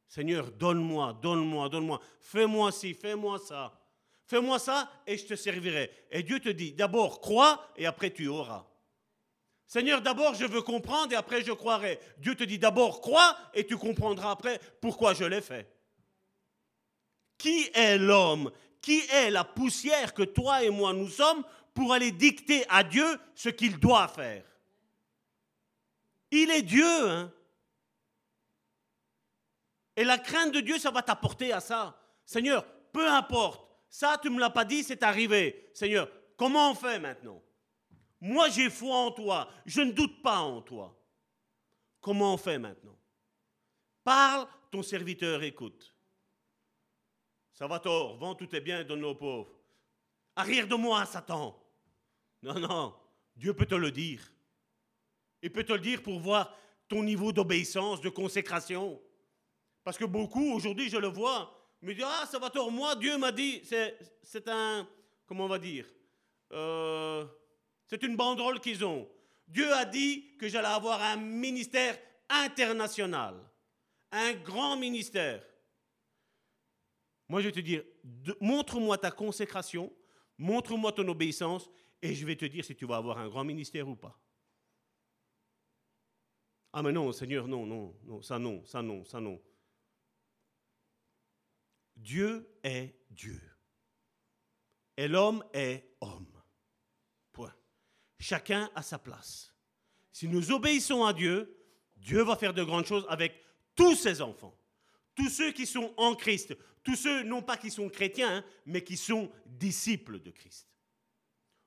Seigneur, donne-moi, donne-moi, donne-moi. Fais-moi ci, fais-moi ça. Fais-moi ça et je te servirai. Et Dieu te dit, d'abord crois et après tu auras. Seigneur, d'abord je veux comprendre et après je croirai. Dieu te dit, d'abord crois et tu comprendras après pourquoi je l'ai fait. Qui est l'homme Qui est la poussière que toi et moi nous sommes pour aller dicter à Dieu ce qu'il doit faire Il est Dieu. Hein et la crainte de Dieu, ça va t'apporter à ça. Seigneur, peu importe. Ça, tu ne me l'as pas dit, c'est arrivé. Seigneur, comment on fait maintenant? Moi, j'ai foi en toi. Je ne doute pas en toi. Comment on fait maintenant? Parle, ton serviteur écoute. Ça va tort, vends tout est bien et donne aux pauvres. Arrière de moi, Satan. Non, non, Dieu peut te le dire. Il peut te le dire pour voir ton niveau d'obéissance, de consécration. Parce que beaucoup, aujourd'hui, je le vois, me disent Ah, ça va tort, moi, Dieu m'a dit, c'est un, comment on va dire, euh, c'est une banderole qu'ils ont. Dieu a dit que j'allais avoir un ministère international, un grand ministère. Moi, je vais te dire, montre-moi ta consécration, montre-moi ton obéissance, et je vais te dire si tu vas avoir un grand ministère ou pas. Ah mais non, Seigneur, non, non, non, ça non, ça non, ça non. Dieu est Dieu. Et l'homme est homme. Point. Chacun a sa place. Si nous obéissons à Dieu, Dieu va faire de grandes choses avec tous ses enfants. Tous ceux qui sont en Christ, tous ceux, non pas qui sont chrétiens, mais qui sont disciples de Christ.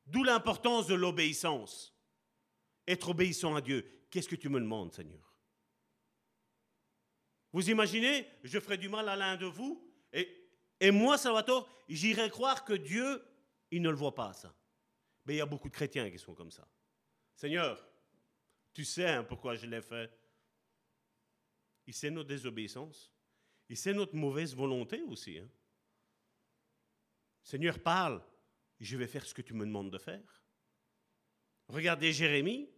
D'où l'importance de l'obéissance. Être obéissant à Dieu. Qu'est-ce que tu me demandes, Seigneur? Vous imaginez, je ferai du mal à l'un de vous, et, moi, Salvatore, j'irai croire que Dieu, il ne le voit pas, ça. Mais il y a beaucoup de chrétiens qui sont comme ça. Seigneur, tu sais hein, pourquoi je l'ai fait? Il sait notre désobéissance. Et c'est notre mauvaise volonté aussi. Hein. Seigneur, parle, je vais faire ce que tu me demandes de faire. Regardez Jérémie.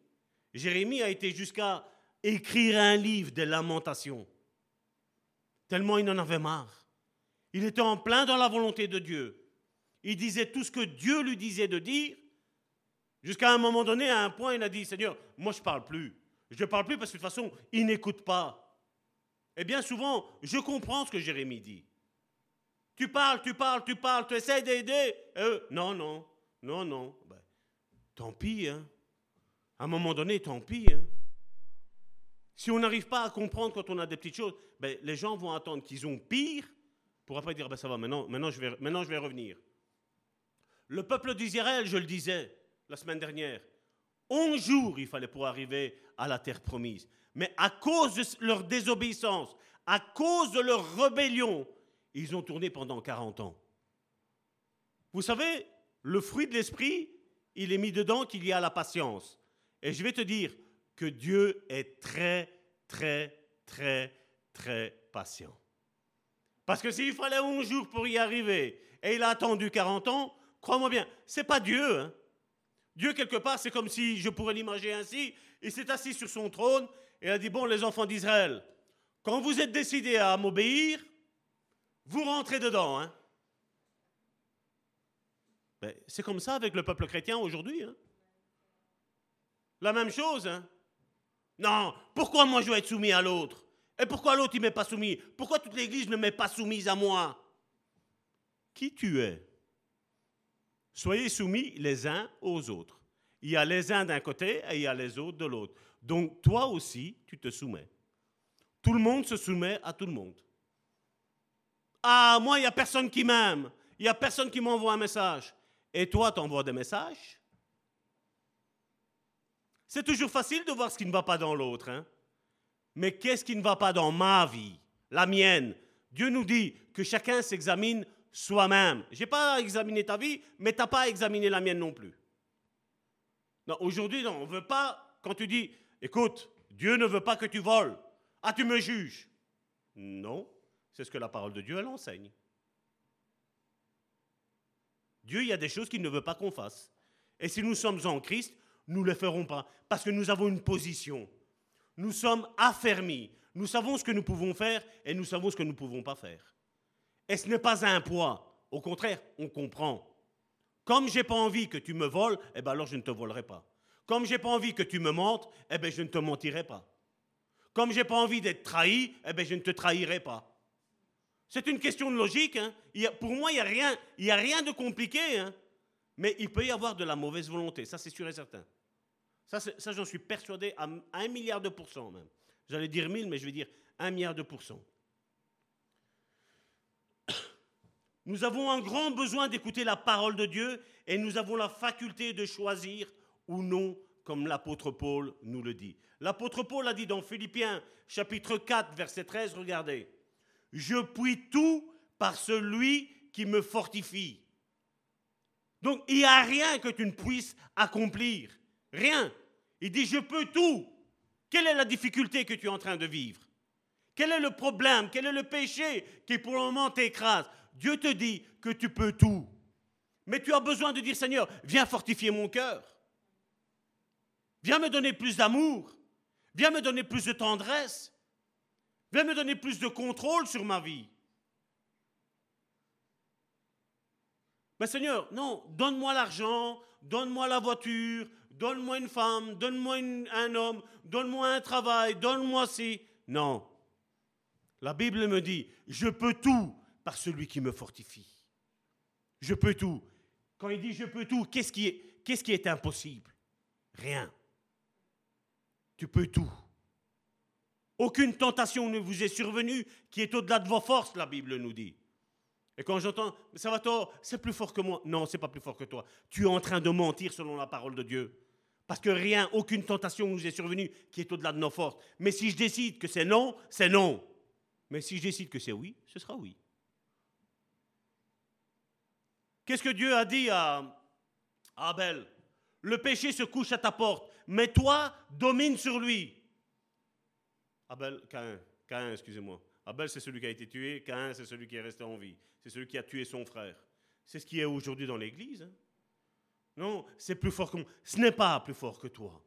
Jérémie a été jusqu'à écrire un livre de lamentations, tellement il en avait marre. Il était en plein dans la volonté de Dieu. Il disait tout ce que Dieu lui disait de dire, jusqu'à un moment donné, à un point, il a dit, Seigneur, moi je ne parle plus. Je ne parle plus parce que de toute façon, il n'écoute pas. Et bien souvent, je comprends ce que Jérémie dit. Tu parles, tu parles, tu parles, tu essaies d'aider. non, non, non, non. Ben, tant pis, hein. À un moment donné, tant pis. Hein. Si on n'arrive pas à comprendre quand on a des petites choses, ben, les gens vont attendre qu'ils ont pire pour après dire ben, ça va, maintenant, maintenant, je vais, maintenant je vais revenir. Le peuple d'Israël, je le disais la semaine dernière, 11 jours il fallait pour arriver à la terre promise. Mais à cause de leur désobéissance, à cause de leur rébellion, ils ont tourné pendant 40 ans. Vous savez, le fruit de l'esprit, il est mis dedans qu'il y a la patience. Et je vais te dire que Dieu est très, très, très, très patient. Parce que s'il fallait 11 jours pour y arriver et il a attendu 40 ans, crois-moi bien, c'est pas Dieu. Hein. Dieu, quelque part, c'est comme si, je pourrais l'imaginer ainsi, il s'est assis sur son trône et a dit, bon, les enfants d'Israël, quand vous êtes décidés à m'obéir, vous rentrez dedans. Hein. Ben, c'est comme ça avec le peuple chrétien aujourd'hui. Hein. La même chose. Hein. Non, pourquoi moi je dois être soumis à l'autre? Et pourquoi l'autre il m'est pas soumis? Pourquoi toute l'Église ne m'est pas soumise à moi? Qui tu es? Soyez soumis les uns aux autres. Il y a les uns d'un côté et il y a les autres de l'autre. Donc toi aussi, tu te soumets. Tout le monde se soumet à tout le monde. Ah, moi, il n'y a personne qui m'aime. Il n'y a personne qui m'envoie un message. Et toi, tu envoies des messages? C'est toujours facile de voir ce qui ne va pas dans l'autre. Hein? Mais qu'est-ce qui ne va pas dans ma vie, la mienne Dieu nous dit que chacun s'examine soi-même. Je n'ai pas à examiner ta vie, mais tu n'as pas à examiner la mienne non plus. Non, aujourd'hui, on ne veut pas, quand tu dis, écoute, Dieu ne veut pas que tu voles. Ah, tu me juges. Non, c'est ce que la parole de Dieu, elle enseigne. Dieu, il y a des choses qu'il ne veut pas qu'on fasse. Et si nous sommes en Christ, nous ne le ferons pas, parce que nous avons une position. Nous sommes affermis. Nous savons ce que nous pouvons faire et nous savons ce que nous ne pouvons pas faire. Et ce n'est pas un poids. Au contraire, on comprend. Comme j'ai pas envie que tu me voles, eh ben alors je ne te volerai pas. Comme j'ai pas envie que tu me mentes, eh ben je ne te mentirai pas. Comme j'ai pas envie d'être trahi, eh ben je ne te trahirai pas. C'est une question de logique. Hein. pour moi, il n'y a, rien, de compliqué. Hein. Mais il peut y avoir de la mauvaise volonté, ça c'est sûr et certain. Ça, ça j'en suis persuadé à un milliard de pourcents même. J'allais dire mille, mais je vais dire un milliard de pourcents. Nous avons un grand besoin d'écouter la parole de Dieu et nous avons la faculté de choisir ou non, comme l'apôtre Paul nous le dit. L'apôtre Paul a dit dans Philippiens chapitre 4, verset 13, regardez, Je puis tout par celui qui me fortifie. Donc il n'y a rien que tu ne puisses accomplir. Rien. Il dit, je peux tout. Quelle est la difficulté que tu es en train de vivre? Quel est le problème? Quel est le péché qui pour le moment t'écrase? Dieu te dit que tu peux tout. Mais tu as besoin de dire, Seigneur, viens fortifier mon cœur. Viens me donner plus d'amour. Viens me donner plus de tendresse. Viens me donner plus de contrôle sur ma vie. Mais Seigneur, non, donne-moi l'argent, donne-moi la voiture, donne-moi une femme, donne-moi un homme, donne-moi un travail, donne-moi ci. Non. La Bible me dit, je peux tout par celui qui me fortifie. Je peux tout. Quand il dit je peux tout, qu'est-ce qui est, qu'est-ce qui est impossible? Rien. Tu peux tout. Aucune tentation ne vous est survenue qui est au-delà de vos forces, la Bible nous dit. Et quand j'entends, ça va toi, c'est plus fort que moi. Non, c'est pas plus fort que toi. Tu es en train de mentir selon la parole de Dieu. Parce que rien, aucune tentation nous est survenue qui est au-delà de nos forces. Mais si je décide que c'est non, c'est non. Mais si je décide que c'est oui, ce sera oui. Qu'est-ce que Dieu a dit à Abel? Le péché se couche à ta porte, mais toi, domine sur lui. Abel, Cain, Cain, excusez-moi. Abel, c'est celui qui a été tué, Cain, c'est celui qui est resté en vie. C'est celui qui a tué son frère. C'est ce qui est aujourd'hui dans l'Église. Hein. Non, c'est plus fort que moi. Ce n'est pas plus fort que toi.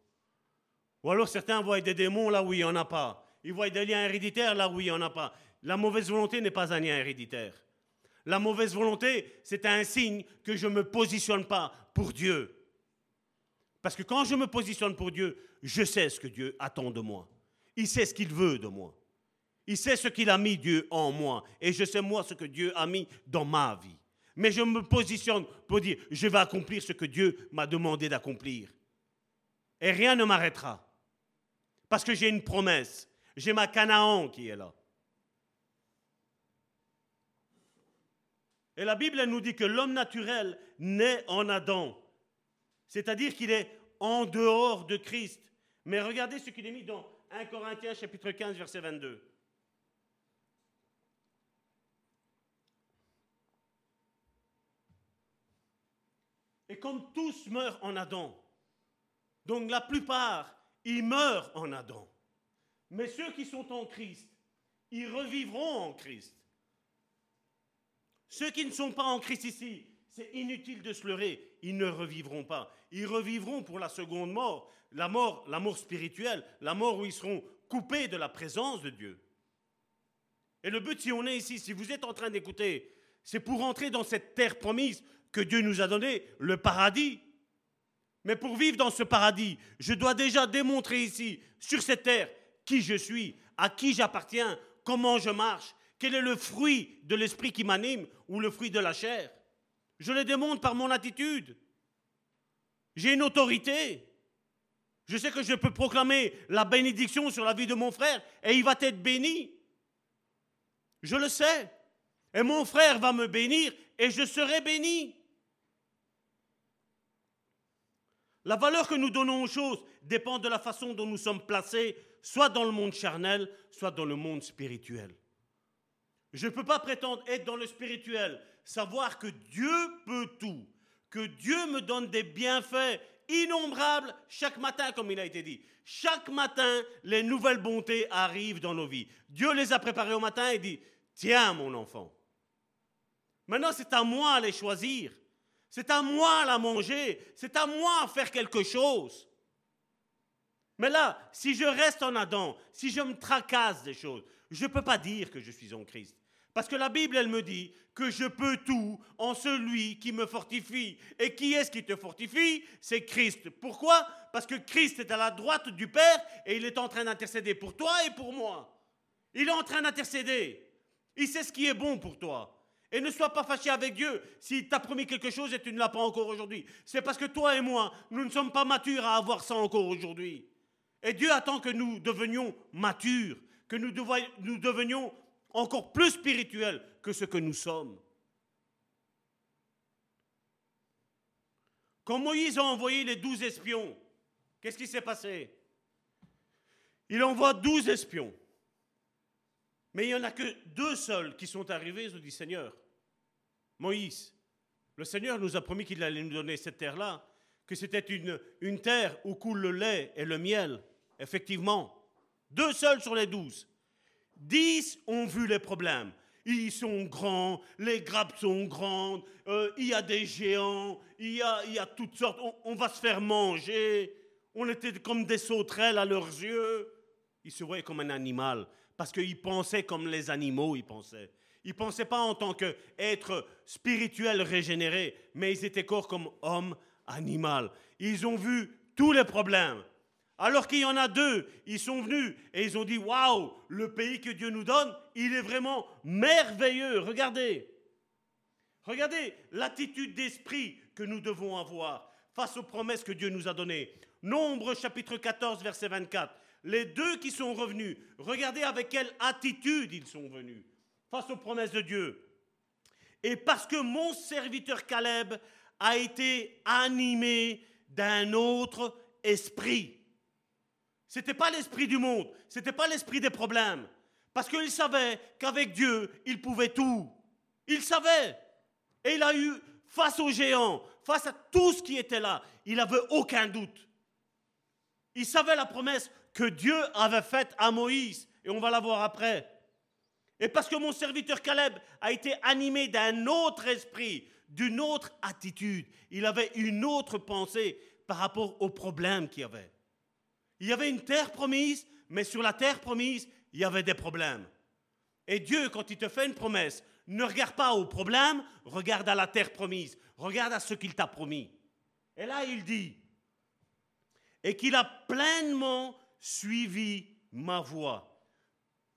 Ou alors certains voient des démons là où il n'y en a pas. Ils voient des liens héréditaires là où il n'y en a pas. La mauvaise volonté n'est pas un lien héréditaire. La mauvaise volonté, c'est un signe que je ne me positionne pas pour Dieu. Parce que quand je me positionne pour Dieu, je sais ce que Dieu attend de moi. Il sait ce qu'il veut de moi. Il sait ce qu'il a mis Dieu en moi. Et je sais moi ce que Dieu a mis dans ma vie. Mais je me positionne pour dire, je vais accomplir ce que Dieu m'a demandé d'accomplir. Et rien ne m'arrêtera. Parce que j'ai une promesse. J'ai ma Canaan qui est là. Et la Bible nous dit que l'homme naturel naît en Adam. C'est-à-dire qu'il est en dehors de Christ. Mais regardez ce qu'il est mis dans 1 Corinthiens chapitre 15 verset 22. Et comme tous meurent en Adam, donc la plupart, ils meurent en Adam. Mais ceux qui sont en Christ, ils revivront en Christ. Ceux qui ne sont pas en Christ ici, c'est inutile de se leurrer, ils ne revivront pas. Ils revivront pour la seconde mort, la mort, la mort spirituelle, la mort où ils seront coupés de la présence de Dieu. Et le but, si on est ici, si vous êtes en train d'écouter, c'est pour entrer dans cette terre promise que Dieu nous a donnée, le paradis. Mais pour vivre dans ce paradis, je dois déjà démontrer ici, sur cette terre, qui je suis, à qui j'appartiens, comment je marche, quel est le fruit de l'esprit qui m'anime ou le fruit de la chair? Je le démontre par mon attitude. J'ai une autorité. Je sais que je peux proclamer la bénédiction sur la vie de mon frère et il va être béni. Je le sais. Et mon frère va me bénir et je serai béni. La valeur que nous donnons aux choses dépend de la façon dont nous sommes placés, soit dans le monde charnel, soit dans le monde spirituel. Je ne peux pas prétendre être dans le spirituel savoir que Dieu peut tout, que Dieu me donne des bienfaits innombrables chaque matin, comme il a été dit. Chaque matin, les nouvelles bontés arrivent dans nos vies. Dieu les a préparées au matin et dit, tiens mon enfant. Maintenant, c'est à moi de les choisir. C'est à moi à la manger. C'est à moi à faire quelque chose. Mais là, si je reste en Adam, si je me tracasse des choses, je ne peux pas dire que je suis en Christ. Parce que la Bible, elle me dit que je peux tout en celui qui me fortifie. Et qui est-ce qui te fortifie? C'est Christ. Pourquoi? Parce que Christ est à la droite du Père et il est en train d'intercéder pour toi et pour moi. Il est en train d'intercéder. Il sait ce qui est bon pour toi. Et ne sois pas fâché avec Dieu s'il t'a promis quelque chose et tu ne l'as pas encore aujourd'hui. C'est parce que toi et moi, nous ne sommes pas matures à avoir ça encore aujourd'hui. Et Dieu attend que nous devenions matures, que nous, nous devenions encore plus spirituel que ce que nous sommes. Quand Moïse a envoyé les douze espions, qu'est-ce qui s'est passé? Il envoie douze espions. Mais il n'y en a que deux seuls qui sont arrivés, ont dit Seigneur, Moïse, le Seigneur nous a promis qu'il allait nous donner cette terre-là, que c'était une, une terre où coule le lait et le miel. Effectivement, deux seuls sur les douze. Dix ont vu les problèmes. Ils sont grands, les grappes sont grandes, euh, il y a des géants, il y a, toutes sortes, on, va se faire manger. On était comme des sauterelles à leurs yeux. Ils se voyaient comme un animal, parce qu'ils pensaient comme les animaux, ils pensaient. Ils ne pensaient pas en tant qu'être spirituel régénéré, mais ils étaient corps comme homme, animal. Ils ont vu tous les problèmes. Alors qu'il y en a deux, ils sont venus et ils ont dit Waouh, le pays que Dieu nous donne, il est vraiment merveilleux. Regardez. Regardez l'attitude d'esprit que nous devons avoir face aux promesses que Dieu nous a données. Nombre chapitre 14, verset 24. Les deux qui sont revenus, regardez avec quelle attitude ils sont venus face aux promesses de Dieu. Et parce que mon serviteur Caleb a été animé d'un autre esprit. Ce n'était pas l'esprit du monde, ce n'était pas l'esprit des problèmes. Parce qu'il savait qu'avec Dieu, il pouvait tout. Il savait. Et il a eu, face aux géants, face à tout ce qui était là, il n'avait aucun doute. Il savait la promesse que Dieu avait faite à Moïse, et on va la voir après. Et parce que mon serviteur Caleb a été animé d'un autre esprit, d'une autre attitude, il avait une autre pensée par rapport aux problèmes qu'il y avait. Il y avait une terre promise, mais sur la terre promise, il y avait des problèmes. Et Dieu, quand il te fait une promesse, ne regarde pas aux problèmes, regarde à la terre promise, regarde à ce qu'il t'a promis. Et là, il dit, et qu'il a pleinement suivi ma voie.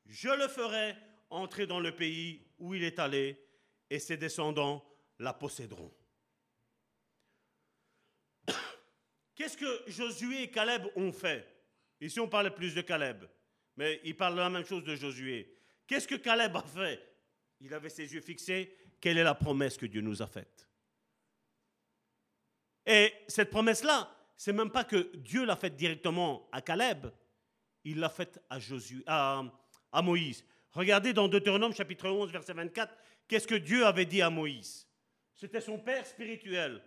Je le ferai entrer dans le pays où il est allé, et ses descendants la posséderont. Qu'est-ce que Josué et Caleb ont fait? Ici, on parle plus de Caleb, mais il parle de la même chose de Josué. Qu'est-ce que Caleb a fait? Il avait ses yeux fixés. Quelle est la promesse que Dieu nous a faite? Et cette promesse-là, c'est même pas que Dieu l'a faite directement à Caleb, il l'a faite à, à Moïse. Regardez dans Deutéronome chapitre 11, verset 24, qu'est-ce que Dieu avait dit à Moïse? C'était son père spirituel.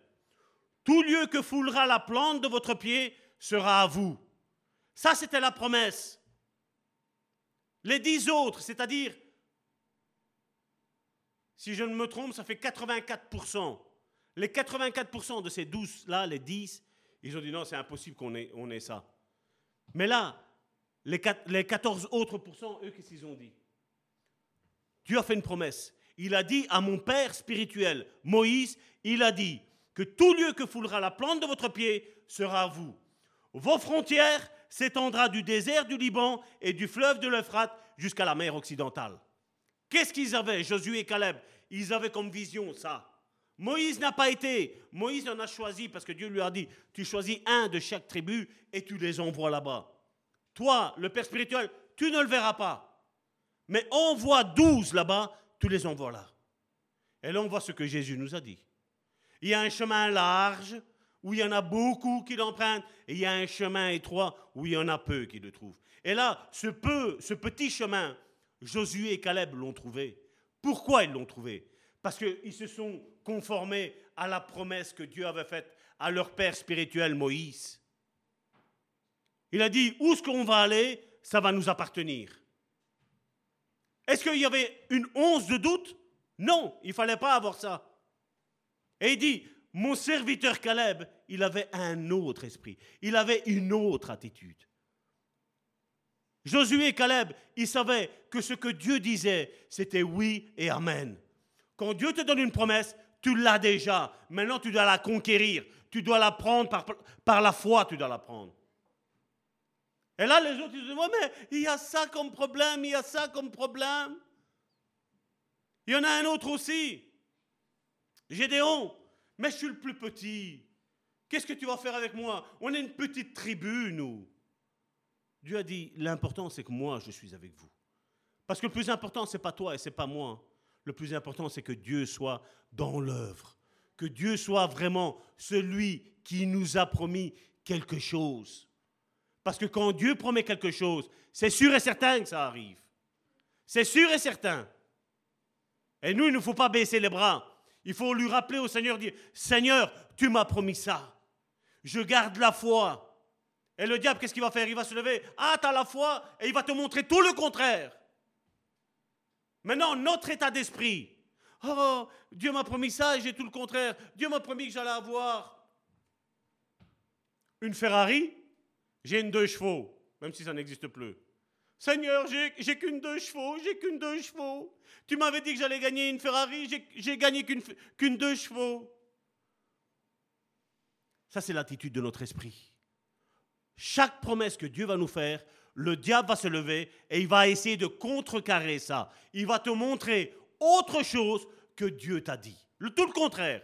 Tout lieu que foulera la plante de votre pied sera à vous. Ça, c'était la promesse. Les dix autres, c'est-à-dire, si je ne me trompe, ça fait 84%. Les 84% de ces douze-là, les dix, ils ont dit non, c'est impossible qu'on ait, on ait ça. Mais là, les, les 14 autres pourcents, eux, qu'est-ce qu'ils ont dit? Dieu a fait une promesse. Il a dit à mon Père spirituel, Moïse, il a dit que tout lieu que foulera la plante de votre pied sera à vous. Vos frontières s'étendra du désert du Liban et du fleuve de l'Euphrate jusqu'à la mer occidentale. Qu'est-ce qu'ils avaient, Josué et Caleb? Ils avaient comme vision ça. Moïse n'a pas été. Moïse en a choisi parce que Dieu lui a dit, tu choisis un de chaque tribu et tu les envoies là-bas. Toi, le Père spirituel, tu ne le verras pas. Mais envoie douze là-bas, tu les envoies là. Et là, on voit ce que Jésus nous a dit. Il y a un chemin large où il y en a beaucoup qui l'empruntent, et il y a un chemin étroit où il y en a peu qui le trouvent. Et là, ce peu, ce petit chemin, Josué et Caleb l'ont trouvé. Pourquoi ils l'ont trouvé? Parce qu'ils se sont conformés à la promesse que Dieu avait faite à leur père spirituel Moïse. Il a dit, où est-ce qu'on va aller, ça va nous appartenir. Est-ce qu'il y avait une once de doute? Non, il ne fallait pas avoir ça. Et il dit, mon serviteur Caleb, il avait un autre esprit, il avait une autre attitude. Josué et Caleb, ils savaient que ce que Dieu disait, c'était oui et amen. Quand Dieu te donne une promesse, tu l'as déjà. Maintenant, tu dois la conquérir. Tu dois la prendre par, la foi, tu dois la prendre. Et là, les autres, ils disent, mais il y a ça comme problème, il y a ça comme problème. Il y en a un autre aussi. Gédéon, mais je suis le plus petit. Qu'est-ce que tu vas faire avec moi? On est une petite tribu, nous. Dieu a dit, l'important, c'est que moi, je suis avec vous. Parce que le plus important, ce n'est pas toi et ce n'est pas moi. Le plus important, c'est que Dieu soit dans l'œuvre. Que Dieu soit vraiment celui qui nous a promis quelque chose. Parce que quand Dieu promet quelque chose, c'est sûr et certain que ça arrive. C'est sûr et certain. Et nous, il ne faut pas baisser les bras. Il faut lui rappeler au Seigneur, dire, Seigneur, tu m'as promis ça. Je garde la foi. Et le diable, qu'est-ce qu'il va faire? Il va se lever. Ah, tu as la foi et il va te montrer tout le contraire. Maintenant, notre état d'esprit. Oh, Dieu m'a promis ça et j'ai tout le contraire. Dieu m'a promis que j'allais avoir une Ferrari j'ai une deux chevaux, même si ça n'existe plus. Seigneur, j'ai qu'une deux chevaux, j'ai qu'une deux chevaux. Tu m'avais dit que j'allais gagner une Ferrari, j'ai gagné qu'une deux chevaux. Ça, c'est l'attitude de notre esprit. Chaque promesse que Dieu va nous faire, le diable va se lever et il va essayer de contrecarrer ça. Il va te montrer autre chose que Dieu t'a dit. Le tout le contraire.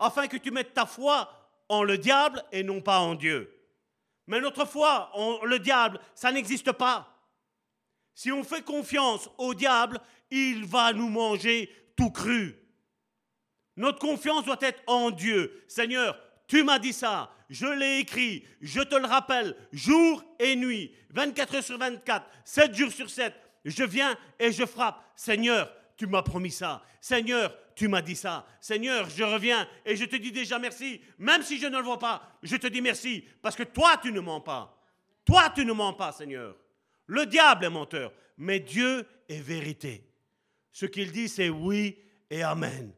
Afin que tu mettes ta foi en le diable et non pas en Dieu. Mais notre foi, le diable, ça n'existe pas. Si on fait confiance au diable, il va nous manger tout cru. Notre confiance doit être en Dieu. Seigneur, tu m'as dit ça, je l'ai écrit, je te le rappelle, jour et nuit, 24 heures sur 24, 7 jours sur 7, je viens et je frappe. Seigneur, tu m'as promis ça. Seigneur, tu m'as dit ça. Seigneur, je reviens et je te dis déjà merci. Même si je ne le vois pas, je te dis merci. Parce que toi, tu ne mens pas. Toi, tu ne mens pas, Seigneur. Le diable est menteur, mais Dieu est vérité. ce qu'il dit, c'est oui et amen.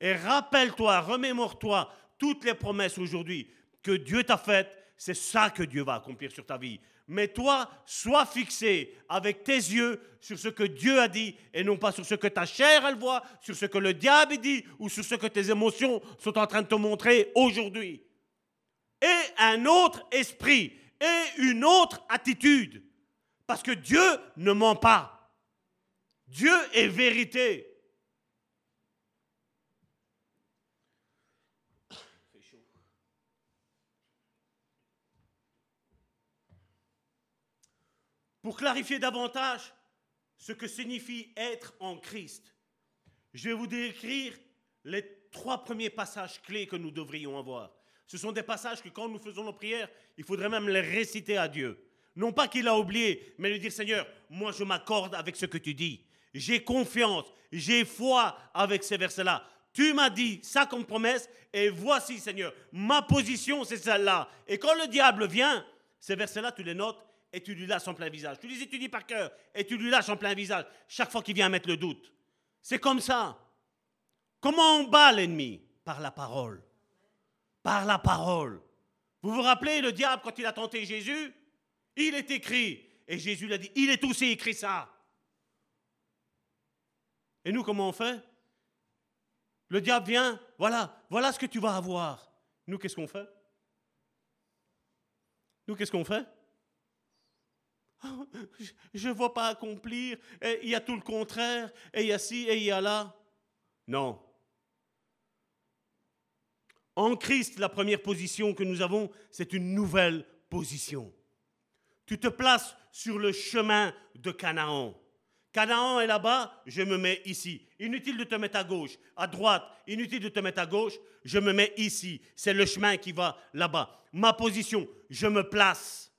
Et rappelle-toi, remémore-toi toutes les promesses aujourd'hui que Dieu t'a faites. C'est ça que Dieu va accomplir sur ta vie. Mais toi, sois fixé avec tes yeux sur ce que Dieu a dit et non pas sur ce que ta chair elle voit, sur ce que le diable dit ou sur ce que tes émotions sont en train de te montrer aujourd'hui. Et un autre esprit et une autre attitude. Parce que Dieu ne ment pas. Dieu est vérité. Pour clarifier davantage ce que signifie être en Christ, je vais vous décrire les trois premiers passages clés que nous devrions avoir. Ce sont des passages que quand nous faisons nos prières, il faudrait même les réciter à Dieu. Non pas qu'il a oublié, mais lui dire Seigneur, moi je m'accorde avec ce que tu dis. J'ai confiance, j'ai foi avec ces versets-là. Tu m'as dit ça comme promesse, et voici Seigneur, ma position c'est celle-là. Et quand le diable vient, ces versets-là, tu les notes et tu lui lâches en plein visage. Tu les étudies par cœur et tu lui lâches en plein visage chaque fois qu'il vient mettre le doute. C'est comme ça. Comment on bat l'ennemi? Par la parole. Par la parole. Vous vous rappelez le diable quand il a tenté Jésus Il est écrit. Et Jésus l'a dit, il est aussi écrit ça. Et nous, comment on fait? Le diable vient, voilà, voilà ce que tu vas avoir. Nous, qu'est-ce qu'on fait? Nous, qu'est-ce qu'on fait? Je ne vois pas accomplir, il y a tout le contraire, et il y a ci, et il y a là. Non. En Christ, la première position que nous avons, c'est une nouvelle position. Tu te places sur le chemin de Canaan. Canaan est là-bas, je me mets ici. Inutile de te mettre à gauche, à droite, inutile de te mettre à gauche, je me mets ici. C'est le chemin qui va là-bas. Ma position, je me place.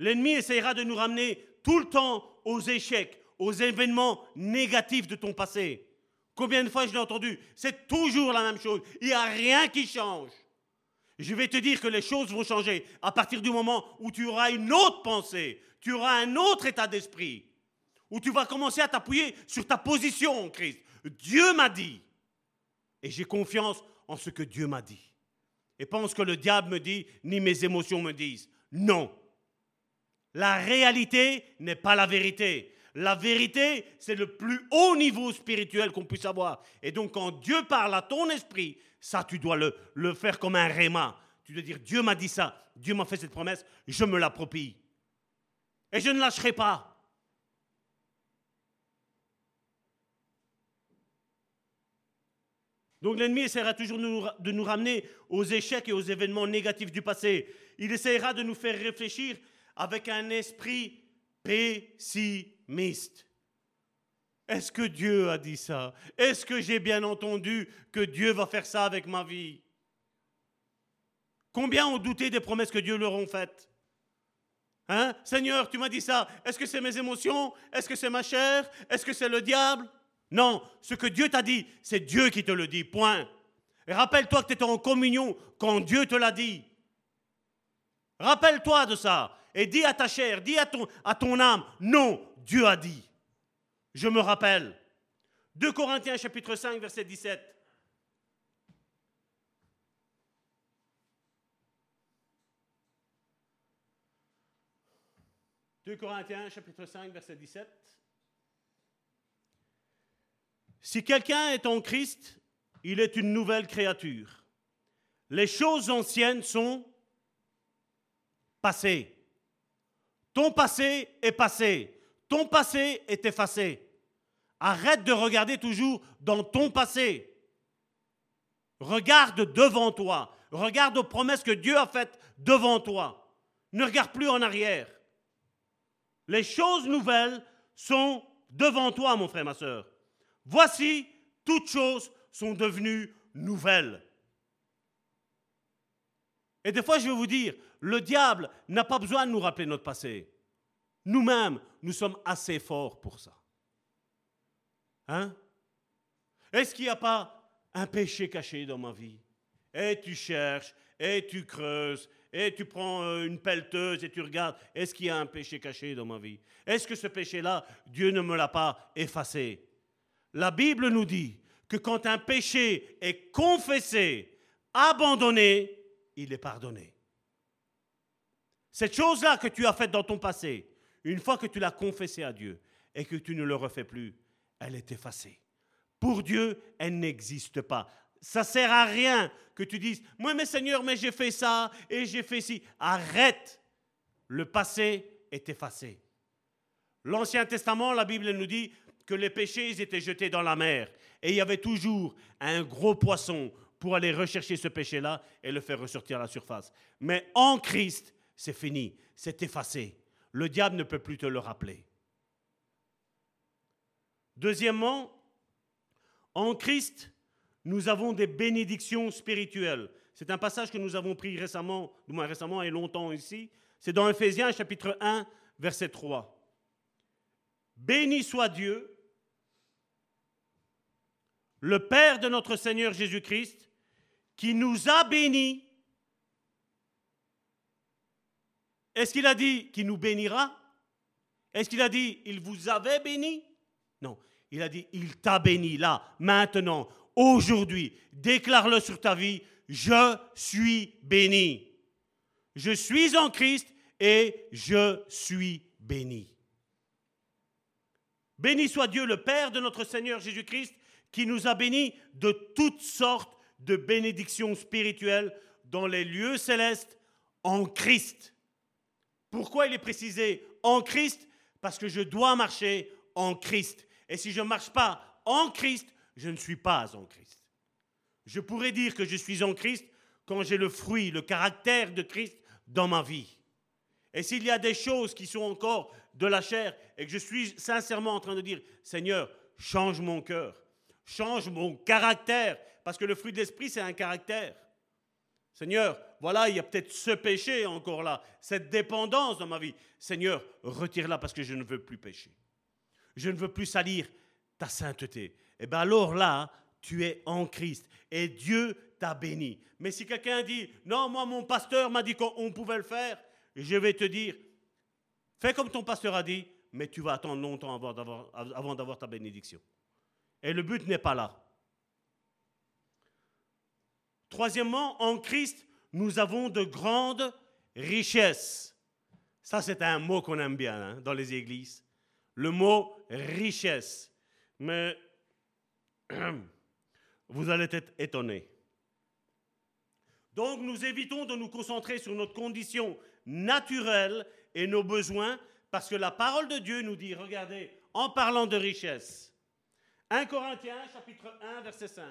L'ennemi essayera de nous ramener tout le temps aux échecs, aux événements négatifs de ton passé. Combien de fois je l'ai entendu? C'est toujours la même chose. Il n'y a rien qui change. Je vais te dire que les choses vont changer à partir du moment où tu auras une autre pensée, tu auras un autre état d'esprit, où tu vas commencer à t'appuyer sur ta position en Christ. Dieu m'a dit. Et j'ai confiance en ce que Dieu m'a dit. Et pense que le diable me dit, ni mes émotions me disent. Non. La réalité n'est pas la vérité. La vérité, c'est le plus haut niveau spirituel qu'on puisse avoir. Et donc, quand Dieu parle à ton esprit, ça, tu dois le, faire comme un réma. Tu dois dire, Dieu m'a dit ça, Dieu m'a fait cette promesse, je me l'approprie. Et je ne lâcherai pas. Donc l'ennemi essaiera toujours de nous ramener aux échecs et aux événements négatifs du passé. Il essaiera de nous faire réfléchir avec un esprit pessimiste. Est-ce que Dieu a dit ça? Est-ce que j'ai bien entendu que Dieu va faire ça avec ma vie? Combien ont douté des promesses que Dieu leur a faites? Hein? Seigneur, tu m'as dit ça. Est-ce que c'est mes émotions? Est-ce que c'est ma chair? Est-ce que c'est le diable? Non, ce que Dieu t'a dit, c'est Dieu qui te le dit. Point. Et rappelle-toi que tu étais en communion quand Dieu te l'a dit. Rappelle-toi de ça et dis à ta chair, dis à ton âme, non, Dieu a dit. Je me rappelle. 2 Corinthiens chapitre 5 verset 17. « 2 Corinthiens chapitre 5 verset 17. Si quelqu'un est en Christ, il est une nouvelle créature. Les choses anciennes sont passées. Ton passé est passé. Ton passé est effacé. Arrête de regarder toujours dans ton passé. Regarde devant toi. Regarde aux promesses que Dieu a faites devant toi. Ne regarde plus en arrière. Les choses nouvelles sont devant toi, mon frère, ma soeur. Voici, toutes choses sont devenues nouvelles. Et des fois, je vais vous dire, le diable n'a pas besoin de nous rappeler notre passé. Nous-mêmes, nous sommes assez forts pour ça. Hein? Est-ce qu'il n'y a pas un péché caché dans ma vie? Et tu cherches, et tu creuses, et tu prends euh, une pelleteuse et tu regardes, est-ce qu'il y a un péché caché dans ma vie? Est-ce que ce péché-là, Dieu ne me l'a pas effacé? La Bible nous dit que quand un péché est confessé, abandonné, il est pardonné. Cette chose-là que tu as faite dans ton passé, une fois que tu l'as confessé à Dieu et que tu ne le refais plus, elle est effacée. Pour Dieu, elle n'existe pas. Ça sert à rien que tu dises, moi mais Seigneur, mais j'ai fait ça et j'ai fait ci. Arrête. Le passé est effacé. L'Ancien Testament, la Bible nous dit que les péchés étaient jetés dans la mer et il y avait toujours un gros poisson pour aller rechercher ce péché-là et le faire ressortir à la surface. Mais en Christ, c'est fini, c'est effacé. Le diable ne peut plus te le rappeler. Deuxièmement, en Christ, nous avons des bénédictions spirituelles. C'est un passage que nous avons pris récemment, du moins récemment et longtemps ici. C'est dans Ephésiens chapitre 1, verset 3. Béni soit Dieu, le Père de notre Seigneur Jésus-Christ, qui nous a bénis. Est-ce qu'il a dit qu'il nous bénira? Est-ce qu'il a dit il vous avait béni? Non, il a dit il t'a béni là, maintenant, aujourd'hui. Déclare-le sur ta vie, je suis béni. Je suis en Christ et je suis béni. Béni soit Dieu le Père de notre Seigneur Jésus-Christ qui nous a bénis de toutes sortes de bénédictions spirituelles dans les lieux célestes en Christ. Pourquoi il est précisé en Christ? Parce que je dois marcher en Christ. Et si je ne marche pas en Christ, je ne suis pas en Christ. Je pourrais dire que je suis en Christ quand j'ai le fruit, le caractère de Christ dans ma vie. Et s'il y a des choses qui sont encore de la chair et que je suis sincèrement en train de dire, Seigneur, change mon cœur, change mon caractère, parce que le fruit de l'esprit, c'est un caractère. Seigneur, voilà, il y a peut-être ce péché encore là, cette dépendance dans ma vie. Seigneur, retire-la parce que je ne veux plus pécher. Je ne veux plus salir ta sainteté. Et eh bien alors là, tu es en Christ et Dieu t'a béni. Mais si quelqu'un dit, non, moi mon pasteur m'a dit qu'on pouvait le faire, je vais te dire, fais comme ton pasteur a dit, mais tu vas attendre longtemps avant d'avoir ta bénédiction. Et le but n'est pas là. Troisièmement, en Christ, nous avons de grandes richesses. Ça, c'est un mot qu'on aime bien hein, dans les églises. Le mot richesse. Mais vous allez être étonnés. Donc nous évitons de nous concentrer sur notre condition naturelle et nos besoins, parce que la parole de Dieu nous dit, regardez, en parlant de richesse, 1 Corinthiens chapitre 1 verset 5.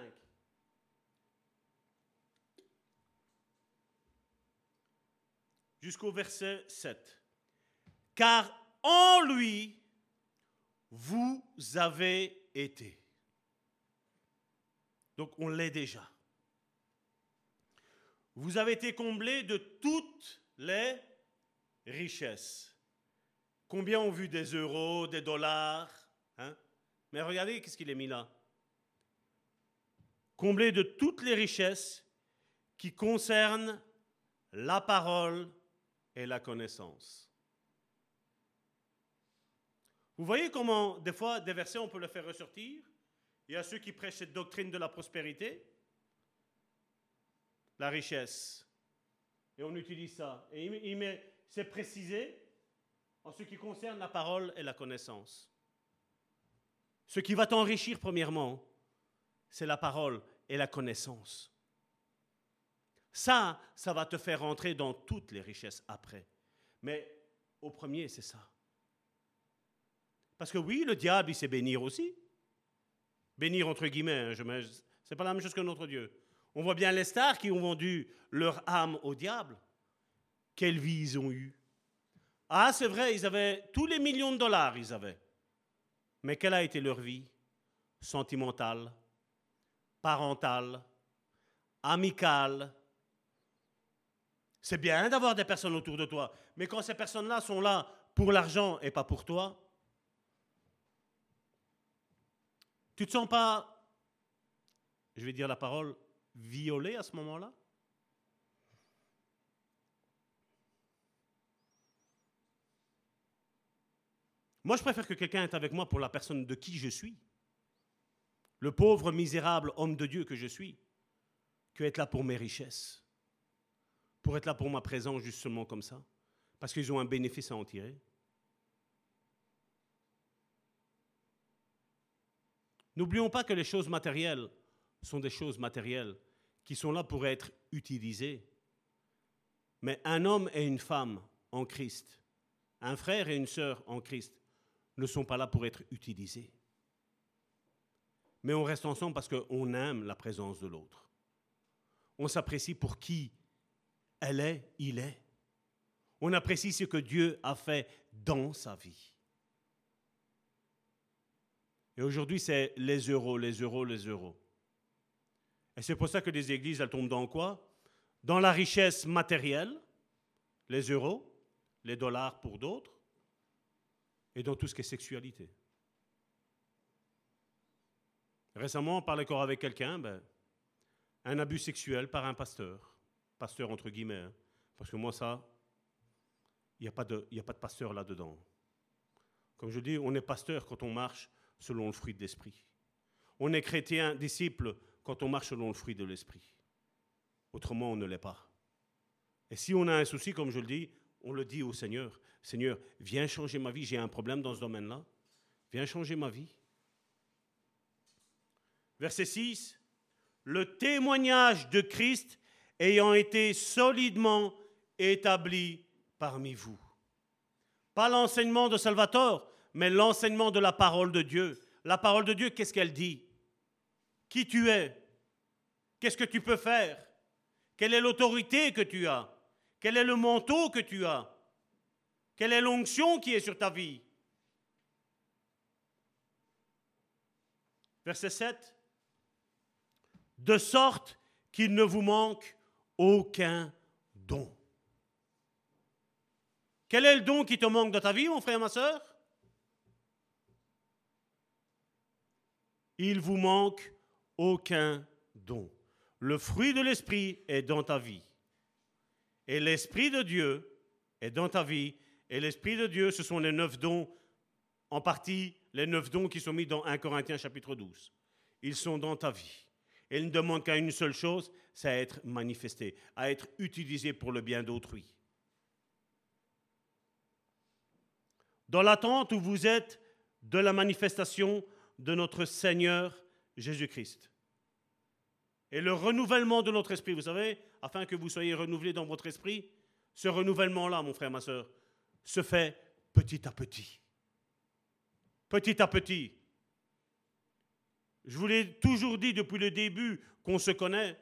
Jusqu'au verset 7. Car en lui, vous avez été. Donc on l'est déjà. Vous avez été comblés de toutes les richesses. Combien ont vu des euros, des dollars hein? Mais regardez qu'est-ce qu'il est mis là? Comblé de toutes les richesses qui concernent la parole et la connaissance. Vous voyez comment, des fois, des versets, on peut le faire ressortir Il y a ceux qui prêchent cette doctrine de la prospérité, la richesse. Et on utilise ça. Et c'est précisé en ce qui concerne la parole et la connaissance. Ce qui va t'enrichir premièrement, c'est la parole et la connaissance. Ça, ça va te faire entrer dans toutes les richesses après. Mais au premier, c'est ça. Parce que oui, le diable, il sait bénir aussi. Bénir entre guillemets, hein, c'est pas la même chose que notre Dieu. On voit bien les stars qui ont vendu leur âme au diable. Quelle vie ils ont eue. Ah, c'est vrai, ils avaient tous les millions de dollars, ils avaient. Mais quelle a été leur vie Sentimentale, parentale, amicale. C'est bien hein, d'avoir des personnes autour de toi, mais quand ces personnes-là sont là pour l'argent et pas pour toi, tu ne te sens pas, je vais dire la parole, violé à ce moment-là? Moi, je préfère que quelqu'un est avec moi pour la personne de qui je suis, le pauvre, misérable homme de Dieu que je suis, que être là pour mes richesses pour être là pour ma présence justement comme ça, parce qu'ils ont un bénéfice à en tirer. N'oublions pas que les choses matérielles sont des choses matérielles qui sont là pour être utilisées. Mais un homme et une femme en Christ, un frère et une sœur en Christ, ne sont pas là pour être utilisés. Mais on reste ensemble parce qu'on aime la présence de l'autre. On s'apprécie pour qui elle est, il est. On apprécie ce que Dieu a fait dans sa vie. Et aujourd'hui, c'est les euros, les euros, les euros. Et c'est pour ça que les églises, elles tombent dans quoi? Dans la richesse matérielle, les euros, les dollars pour d'autres, et dans tout ce qui est sexualité. Récemment, on parlait encore avec quelqu'un, ben, un abus sexuel par un pasteur, pasteur entre guillemets, hein. parce que moi ça, il n'y a, pas de, a pas de pasteur là-dedans. Comme je dis, on est pasteur quand on marche selon le fruit de l'esprit. On est chrétien, disciple, quand on marche selon le fruit de l'esprit. Autrement, on ne l'est pas. Et si on a un souci, comme je le dis, on le dit au Seigneur. Seigneur, viens changer ma vie, j'ai un problème dans ce domaine-là. Viens changer ma vie. Verset 6. Le témoignage de Christ ayant été solidement établi parmi vous. Pas l'enseignement de Salvatore, mais l'enseignement de la parole de Dieu. La parole de Dieu, qu'est-ce qu'elle dit? Qui tu es? Qu'est-ce que tu peux faire? Quelle est l'autorité que tu as? Quel est le manteau que tu as? Quelle est l'onction qui est sur ta vie? Verset 7. De sorte qu'il ne vous manque aucun don. Quel est le don qui te manque dans ta vie, mon frère, ma soeur il vous manque aucun don. Le fruit de l'Esprit est dans ta vie. Et l'Esprit de Dieu est dans ta vie. Et l'Esprit de Dieu, ce sont les neuf dons, en partie les neuf dons qui sont mis dans 1 Corinthiens chapitre 12. Ils sont dans ta vie. Ils ne demandent qu'à une seule chose, c'est à être manifesté, à être utilisé pour le bien d'autrui. Dans l'attente où vous êtes de la manifestation de notre Seigneur Jésus-Christ. Et le renouvellement de notre esprit, vous savez, afin que vous soyez renouvelés dans votre esprit, ce renouvellement-là, mon frère, ma soeur, se fait petit à petit. Petit à petit. Je vous l'ai toujours dit depuis le début qu'on se connaît.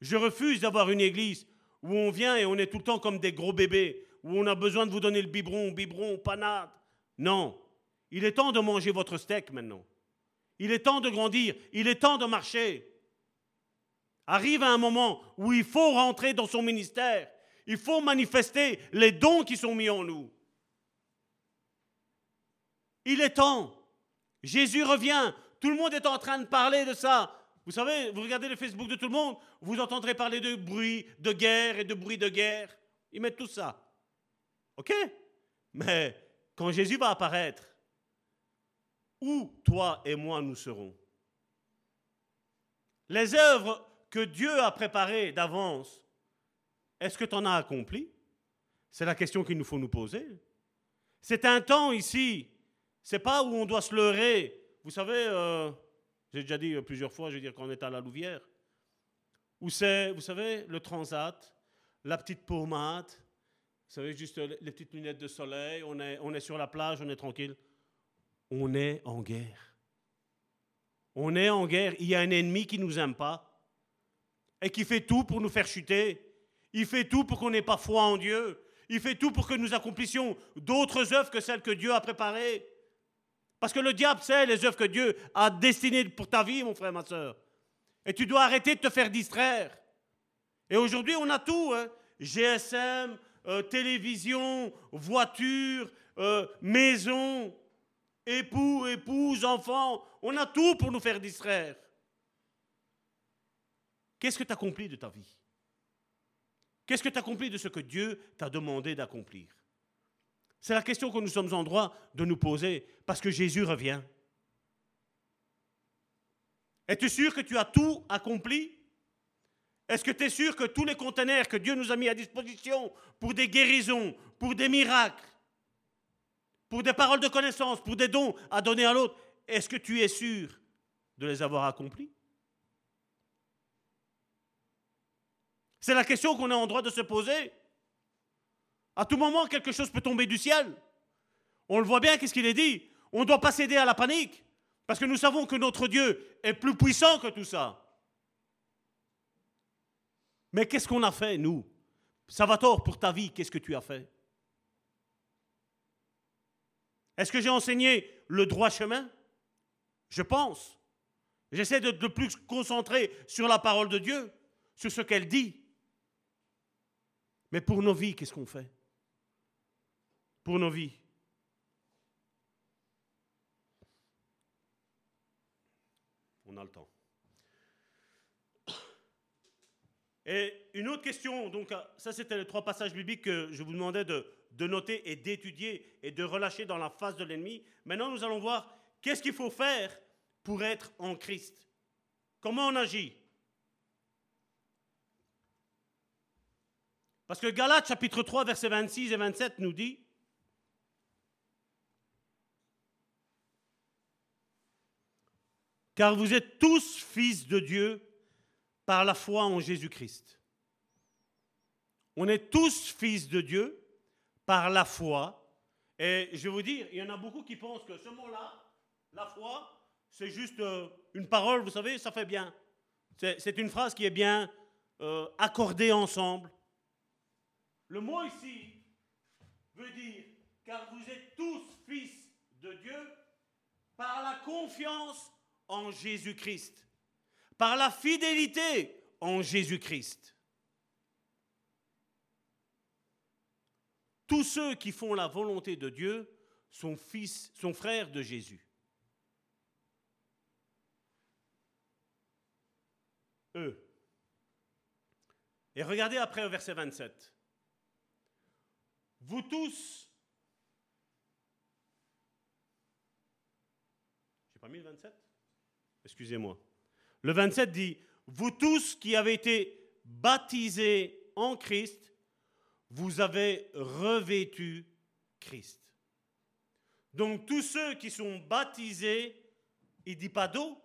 Je refuse d'avoir une église où on vient et on est tout le temps comme des gros bébés, où on a besoin de vous donner le biberon, biberon, panade. Non. Il est temps de manger votre steak maintenant. Il est temps de grandir. Il est temps de marcher. Arrive un moment où il faut rentrer dans son ministère. Il faut manifester les dons qui sont mis en nous. Il est temps. Jésus revient. Tout le monde est en train de parler de ça. Vous savez, vous regardez le Facebook de tout le monde, vous entendrez parler de bruit, de guerre et de bruit de guerre. Ils mettent tout ça. OK? Mais quand Jésus va apparaître, où toi et moi nous serons? Les œuvres que Dieu a préparées d'avance, est-ce que tu en as accompli? C'est la question qu'il nous faut nous poser. C'est un temps ici, c'est pas où on doit se leurrer. Vous savez, euh, j'ai déjà dit plusieurs fois, je veux dire qu'on est à la Louvière, où c'est, vous savez, le transat, la petite pommade, vous savez, juste les petites lunettes de soleil, on est, on est sur la plage, on est tranquille on est en guerre. On est en guerre. Il y a un ennemi qui ne nous aime pas et qui fait tout pour nous faire chuter. Il fait tout pour qu'on n'ait pas foi en Dieu. Il fait tout pour que nous accomplissions d'autres œuvres que celles que Dieu a préparées. Parce que le diable sait les œuvres que Dieu a destinées pour ta vie, mon frère, ma soeur. Et tu dois arrêter de te faire distraire. Et aujourd'hui, on a tout. Hein. GSM, euh, télévision, voiture, euh, maison époux, épouse, enfants, on a tout pour nous faire distraire. Qu'est-ce que tu as accompli de ta vie? Qu'est-ce que tu as accompli de ce que Dieu t'a demandé d'accomplir? C'est la question que nous sommes en droit de nous poser, parce que Jésus revient. Es-tu sûr que tu as tout accompli? Est-ce que tu es sûr que tous les conteneurs que Dieu nous a mis à disposition pour des guérisons, pour des miracles, pour des paroles de connaissance, pour des dons à donner à l'autre, est-ce que tu es sûr de les avoir accomplis? C'est la question qu'on est en droit de se poser. À tout moment, quelque chose peut tomber du ciel. On le voit bien, qu'est-ce qu'il est dit? On ne doit pas céder à la panique, parce que nous savons que notre Dieu est plus puissant que tout ça. Mais qu'est-ce qu'on a fait, nous? Salvatore, pour ta vie, qu'est-ce que tu as fait? Est-ce que j'ai enseigné le droit chemin? Je pense. J'essaie de, de plus concentrer sur la parole de Dieu, sur ce qu'elle dit. Mais pour nos vies, qu'est-ce qu'on fait? Pour nos vies. On a le temps. Et une autre question, donc ça c'était les trois passages bibliques que je vous demandais de, de noter et d'étudier et de relâcher dans la face de l'ennemi. Maintenant nous allons voir qu'est-ce qu'il faut faire pour être en Christ. Comment on agit? Parce que Galates chapitre 3 versets 26 et 27 nous dit Car vous êtes tous fils de Dieu par la foi en Jésus-Christ. On est tous fils de Dieu par la foi. Et je vais vous dire, il y en a beaucoup qui pensent que ce mot-là, la foi, c'est juste euh, une parole, vous savez, ça fait bien. C'est une phrase qui est bien euh, accordée ensemble. Le mot ici veut dire, car vous êtes tous fils de Dieu par la confiance en Jésus-Christ, par la fidélité en Jésus-Christ. Tous ceux qui font la volonté de Dieu sont fils, sont frères de Jésus. Eux. Et regardez après au verset 27. Vous tous, j'ai pas mis le 27 Excusez-moi. Le 27 dit, vous tous qui avez été baptisés en Christ, vous avez revêtu Christ. Donc tous ceux qui sont baptisés, il ne dit pas d'eau,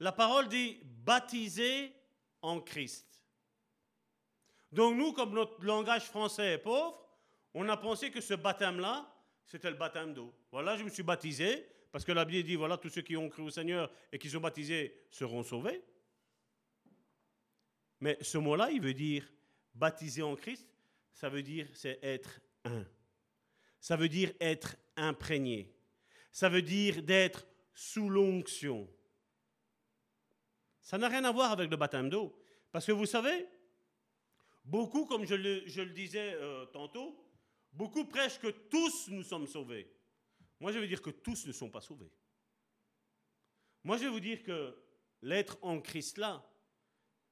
la parole dit baptisés en Christ. Donc nous, comme notre langage français est pauvre, on a pensé que ce baptême-là, c'était le baptême d'eau. Voilà, je me suis baptisé, parce que la Bible dit, voilà, tous ceux qui ont cru au Seigneur et qui sont baptisés seront sauvés. Mais ce mot-là, il veut dire baptisé en Christ, ça veut dire c'est être un. Ça veut dire être imprégné. Ça veut dire d'être sous l'onction. Ça n'a rien à voir avec le baptême d'eau. Parce que vous savez, beaucoup, comme je le, disais euh, tantôt, beaucoup prêchent que tous nous sommes sauvés. Moi, je veux dire que tous ne sont pas sauvés. Moi, je vais vous dire que l'être en Christ là,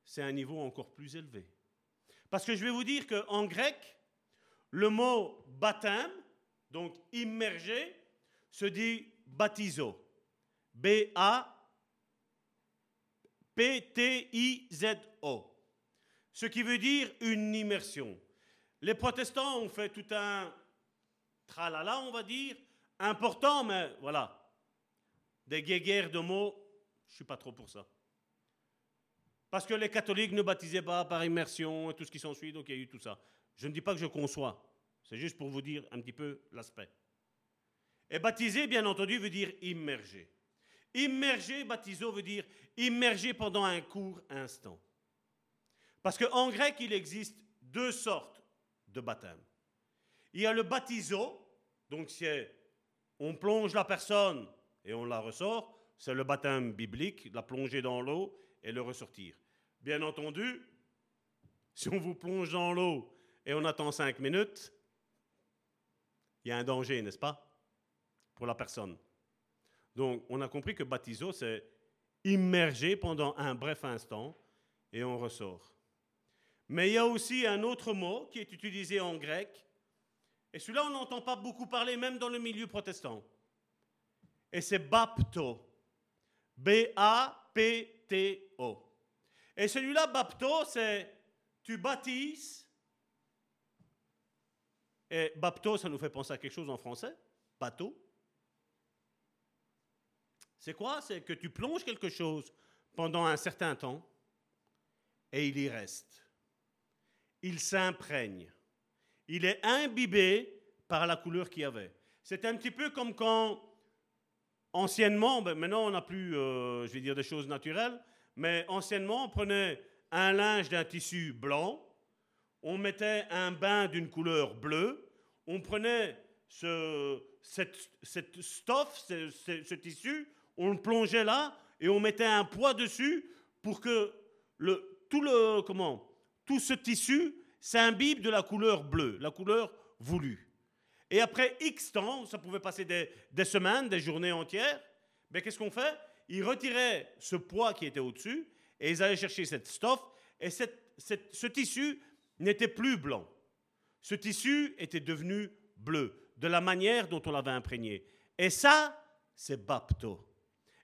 c'est un niveau encore plus élevé. Parce que je vais vous dire qu'en grec, le mot baptême, donc immergé, se dit baptizo. B-A-P-T-I-Z-O. Ce qui veut dire une immersion. Les protestants ont fait tout un tralala, on va dire, important, mais voilà. Des guéguerres de mots, je ne suis pas trop pour ça. Parce que les catholiques ne baptisaient pas par immersion et tout ce qui s'ensuit, donc il y a eu tout ça. Je ne dis pas que je conçois, c'est juste pour vous dire un petit peu l'aspect. Et baptiser, bien entendu, veut dire immerger. Immerger, baptiso, veut dire immerger pendant un court instant. Parce qu'en grec, il existe deux sortes de baptême. Il y a le baptiso, donc c'est on plonge la personne et on la ressort, c'est le baptême biblique, la plonger dans l'eau et le ressortir. Bien entendu, si on vous plonge dans l'eau et on attend cinq minutes, il y a un danger, n'est-ce pas, pour la personne. Donc, on a compris que baptiso, c'est immerger pendant un bref instant et on ressort. Mais il y a aussi un autre mot qui est utilisé en grec Et celui-là, on n'entend pas beaucoup parler, même dans le milieu protestant. Et c'est bapto. B-A-P-T-O. Et celui-là, bapto, c'est tu baptises. Et bapto, ça nous fait penser à quelque chose en français. Bateau. C'est quoi? C'est que tu plonges quelque chose pendant un certain temps et il y reste. Il s'imprègne. Il est imbibé par la couleur qu'il y avait. C'est un petit peu comme quand, anciennement, ben maintenant on n'a plus, euh, je vais dire, des choses naturelles, mais anciennement on prenait un linge d'un tissu blanc, on mettait un bain d'une couleur bleue, on prenait ce, cette, cette ce, ce tissu, on le plongeait là et on mettait un poids dessus pour que le, tout, le, comment, tout ce tissu s'imbibe de la couleur bleue, la couleur voulue. Et après X temps, ça pouvait passer des, semaines, des journées entières, mais qu'est-ce qu'on fait? Ils retiraient ce poids qui était au-dessus et ils allaient chercher cette stoffe et cette, ce tissu n'était plus blanc. Ce tissu était devenu bleu, de la manière dont on l'avait imprégné. Et ça, c'est bapto.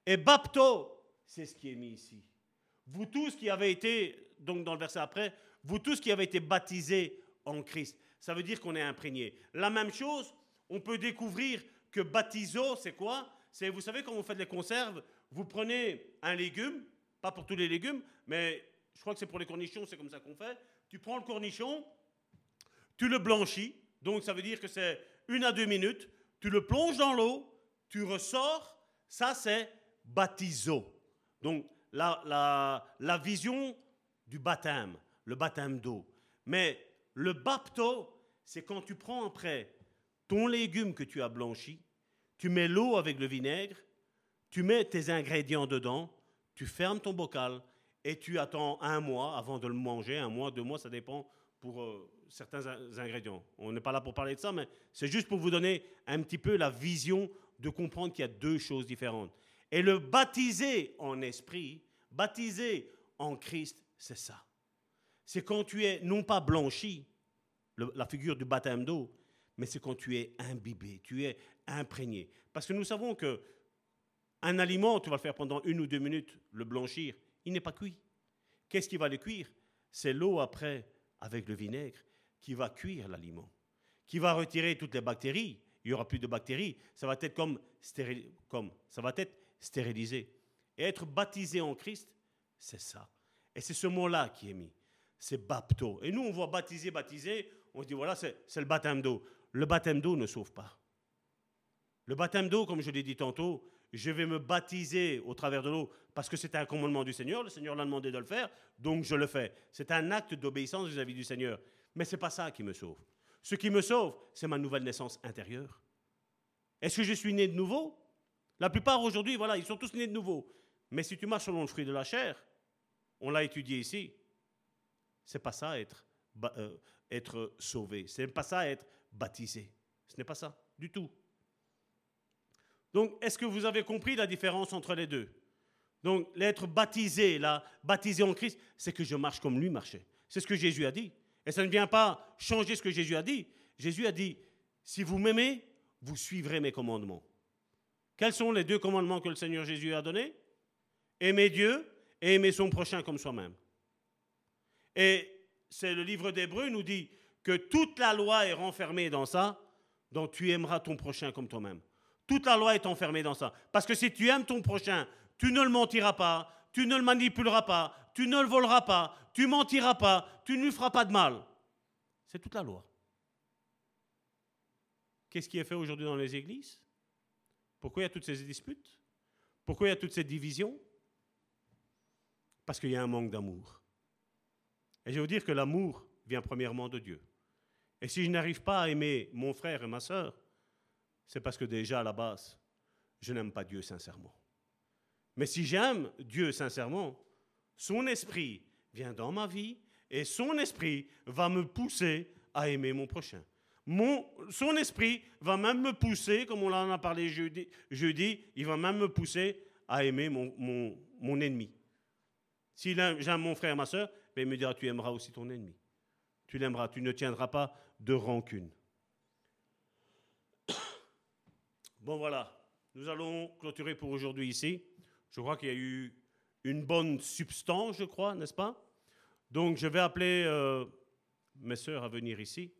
Et bapto, c'est ce qui est mis ici. Vous tous qui avez été, donc dans le verset après, vous tous qui avez été baptisés en Christ, ça veut dire qu'on est imprégné. La même chose, on peut découvrir que baptiso, c'est quoi? C'est, vous savez, quand vous faites les conserves, vous prenez un légume, pas pour tous les légumes, mais je crois que c'est pour les cornichons, c'est comme ça qu'on fait. Tu prends le cornichon, tu le blanchis, donc ça veut dire que c'est une à deux minutes, tu le plonges dans l'eau, tu ressors, ça c'est baptiso. Donc la, vision du baptême, le baptême d'eau. Mais le bapto, c'est quand tu prends après ton légume que tu as blanchi, tu mets l'eau avec le vinaigre, tu mets tes ingrédients dedans, tu fermes ton bocal et tu attends un mois avant de le manger, un mois, deux mois, ça dépend pour euh, certains ingrédients. On n'est pas là pour parler de ça, mais c'est juste pour vous donner un petit peu la vision de comprendre qu'il y a deux choses différentes. Et le baptiser en esprit, baptiser en Christ, c'est ça. C'est quand tu es non pas blanchi, la figure du baptême d'eau, mais c'est quand tu es imbibé, tu es imprégné. Parce que nous savons que un aliment, tu vas le faire pendant une ou deux minutes, le blanchir, il n'est pas cuit. Qu'est-ce qui va le cuire? C'est l'eau après, avec le vinaigre, qui va cuire l'aliment, qui va retirer toutes les bactéries. Il n'y aura plus de bactéries. Ça va être comme, comme ça va être stérilisé. Et être baptisé en Christ, c'est ça. Et c'est ce mot-là qui est mis. C'est bapto. Et nous, on voit baptiser, baptiser, on se dit, voilà, c'est le baptême d'eau. Le baptême d'eau ne sauve pas. Le baptême d'eau, comme je l'ai dit tantôt, je vais me baptiser au travers de l'eau parce que c'est un commandement du Seigneur. Le Seigneur l'a demandé de le faire, donc je le fais. C'est un acte d'obéissance vis-à-vis du Seigneur. Mais ce n'est pas ça qui me sauve. Ce qui me sauve, c'est ma nouvelle naissance intérieure. Est-ce que je suis né de nouveau? La plupart aujourd'hui, voilà, ils sont tous nés de nouveau. Mais si tu marches selon le fruit de la chair, on l'a étudié ici, c'est pas ça être, euh, être sauvé. C'est pas ça être baptisé. Ce n'est pas ça du tout. Donc, est-ce que vous avez compris la différence entre les deux? Donc, l'être baptisé, là, baptisé en Christ, c'est que je marche comme lui marchait. C'est ce que Jésus a dit. Et ça ne vient pas changer ce que Jésus a dit. Jésus a dit, si vous m'aimez, vous suivrez mes commandements. Quels sont les deux commandements que le Seigneur Jésus a donnés? Aimer Dieu et aimer son prochain comme soi-même. Et c'est le livre d'Hébreu nous dit que toute la loi est renfermée dans ça, donc tu aimeras ton prochain comme toi-même. Toute la loi est enfermée dans ça. Parce que si tu aimes ton prochain, tu ne le mentiras pas, tu ne le manipuleras pas, tu ne le voleras pas, tu mentiras pas, tu ne lui feras pas de mal. C'est toute la loi. Qu'est-ce qui est fait aujourd'hui dans les églises? Pourquoi il y a toutes ces disputes? Pourquoi il y a toutes ces divisions? Parce qu'il y a un manque d'amour. Et je veux dire que l'amour vient premièrement de Dieu. Et si je n'arrive pas à aimer mon frère et ma soeur, c'est parce que déjà à la base, je n'aime pas Dieu sincèrement. Mais si j'aime Dieu sincèrement, son esprit vient dans ma vie et son esprit va me pousser à aimer mon prochain. Son esprit va même me pousser, comme on en a parlé jeudi, il va même me pousser à aimer mon, mon, ennemi. Si j'aime mon frère, ma soeur, ben il me dira, tu aimeras aussi ton ennemi. Tu l'aimeras, tu ne tiendras pas de rancune. Bon voilà, nous allons clôturer pour aujourd'hui ici. Je crois qu'il y a eu une bonne substance, je crois, n'est-ce pas? Donc je vais appeler euh, mes sœurs à venir ici.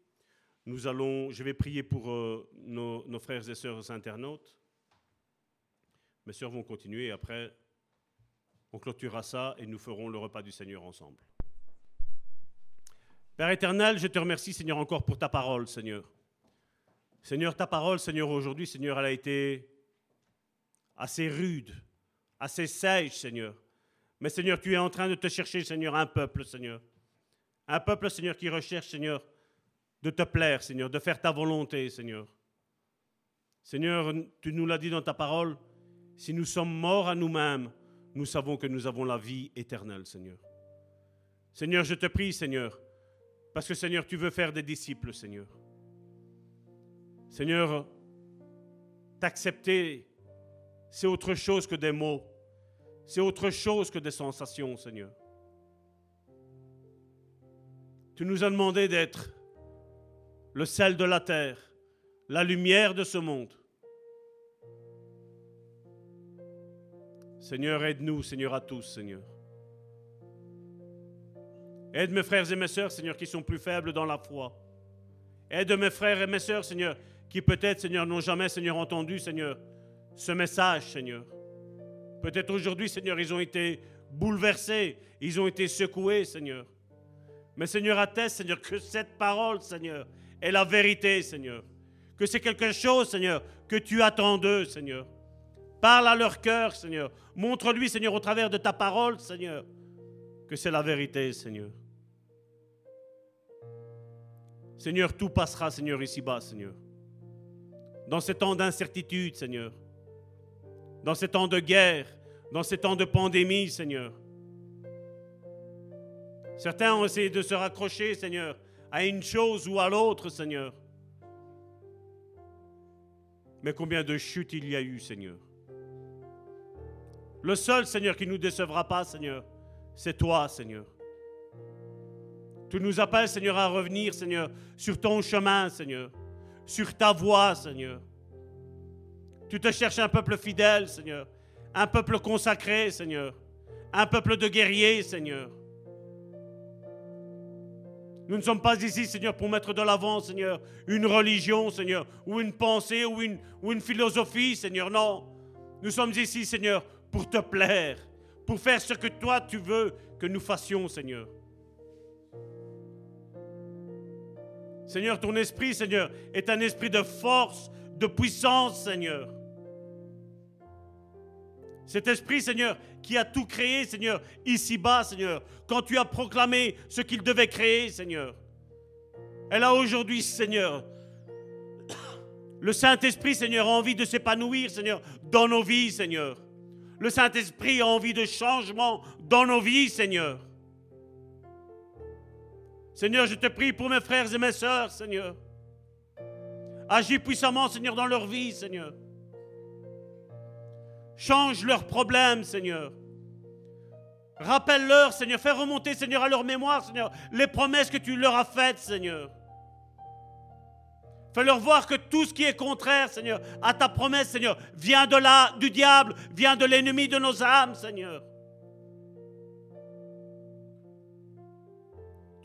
Nous allons, je vais prier pour euh, nos, nos frères et sœurs internautes. Mes sœurs vont continuer et après, on clôturera ça et nous ferons le repas du Seigneur ensemble. Père éternel, je te remercie, Seigneur, encore pour ta parole, Seigneur. Seigneur, ta parole, Seigneur, aujourd'hui, Seigneur, elle a été assez rude, assez sèche, Seigneur. Mais Seigneur, tu es en train de te chercher, Seigneur, un peuple, Seigneur. Un peuple, Seigneur, qui recherche, Seigneur, de te plaire, Seigneur, de faire ta volonté, Seigneur. Seigneur, tu nous l'as dit dans ta parole, si nous sommes morts à nous-mêmes, nous savons que nous avons la vie éternelle, Seigneur. Seigneur, je te prie, Seigneur, parce que Seigneur, tu veux faire des disciples, Seigneur. Seigneur, t'accepter, c'est autre chose que des mots. C'est autre chose que des sensations, Seigneur. Tu nous as demandé d'être le sel de la terre, la lumière de ce monde. Seigneur, aide-nous, Seigneur, à tous, Seigneur. Aide mes frères et mes sœurs, Seigneur, qui sont plus faibles dans la foi. Aide mes frères et mes sœurs, Seigneur, qui peut-être, Seigneur, n'ont jamais, Seigneur, entendu, Seigneur, ce message, Seigneur. Peut-être aujourd'hui, Seigneur, ils ont été bouleversés, ils ont été secoués, Seigneur. Mais Seigneur, atteste, Seigneur, que cette parole, Seigneur, est la vérité, Seigneur. Que c'est quelque chose, Seigneur, que tu attends d'eux, Seigneur. Parle à leur cœur, Seigneur. Montre-lui, Seigneur, au travers de ta parole, Seigneur, que c'est la vérité, Seigneur. Seigneur, tout passera, Seigneur, ici-bas, Seigneur. Dans ces temps d'incertitude, Seigneur. Dans ces temps de guerre, dans ces temps de pandémie, Seigneur. Certains ont essayé de se raccrocher, Seigneur, à une chose ou à l'autre, Seigneur. Mais combien de chutes il y a eu, Seigneur. Le seul, Seigneur, qui ne nous décevra pas, Seigneur, c'est toi, Seigneur. Tu nous appelles, Seigneur, à revenir, Seigneur, sur ton chemin, Seigneur, sur ta voie, Seigneur. Tu te cherches un peuple fidèle, Seigneur, un peuple consacré, Seigneur, un peuple de guerriers, Seigneur. Nous ne sommes pas ici, Seigneur, pour mettre de l'avant, Seigneur, une religion, Seigneur, ou une pensée, ou une, ou une philosophie, Seigneur. Non. Nous sommes ici, Seigneur, pour te plaire, pour faire ce que toi tu veux que nous fassions, Seigneur. Seigneur, ton esprit, Seigneur, est un esprit de force, de puissance, Seigneur. Cet esprit, Seigneur, qui a tout créé, Seigneur, ici-bas, Seigneur, quand tu as proclamé ce qu'il devait créer, Seigneur. Elle a aujourd'hui, Seigneur, le Saint-Esprit, Seigneur, a envie de s'épanouir, Seigneur, dans nos vies, Seigneur. Le Saint-Esprit a envie de changement dans nos vies, Seigneur. Seigneur, je te prie pour mes frères et mes sœurs, Seigneur. Agis puissamment, Seigneur, dans leur vie, Seigneur. Change leurs problèmes, Seigneur. Rappelle-leur, Seigneur. Fais remonter, Seigneur, à leur mémoire, Seigneur, les promesses que tu leur as faites, Seigneur. Fais-leur voir que tout ce qui est contraire, Seigneur, à ta promesse, Seigneur, vient du diable, vient de l'ennemi de nos âmes, Seigneur.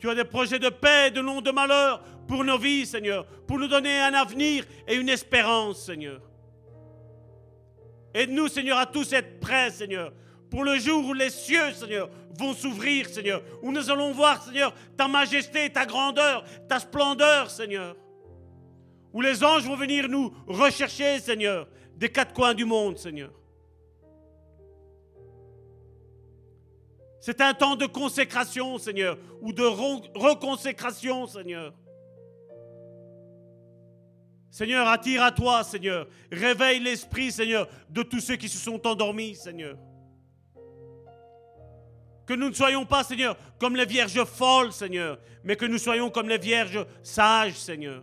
Tu as des projets de paix, de non de malheur pour nos vies, Seigneur, pour nous donner un avenir et une espérance, Seigneur. Aide-nous, Seigneur, à tous être prêts, Seigneur, pour le jour où les cieux, Seigneur, vont s'ouvrir, Seigneur, où nous allons voir, Seigneur, ta majesté, ta grandeur, ta splendeur, Seigneur où les anges vont venir nous rechercher, Seigneur, des quatre coins du monde, Seigneur. C'est un temps de consécration, Seigneur, ou de reconsécration, Seigneur. Seigneur, attire à toi, Seigneur. Réveille l'esprit, Seigneur, de tous ceux qui se sont endormis, Seigneur. Que nous ne soyons pas, Seigneur, comme les vierges folles, Seigneur, mais que nous soyons comme les vierges sages, Seigneur.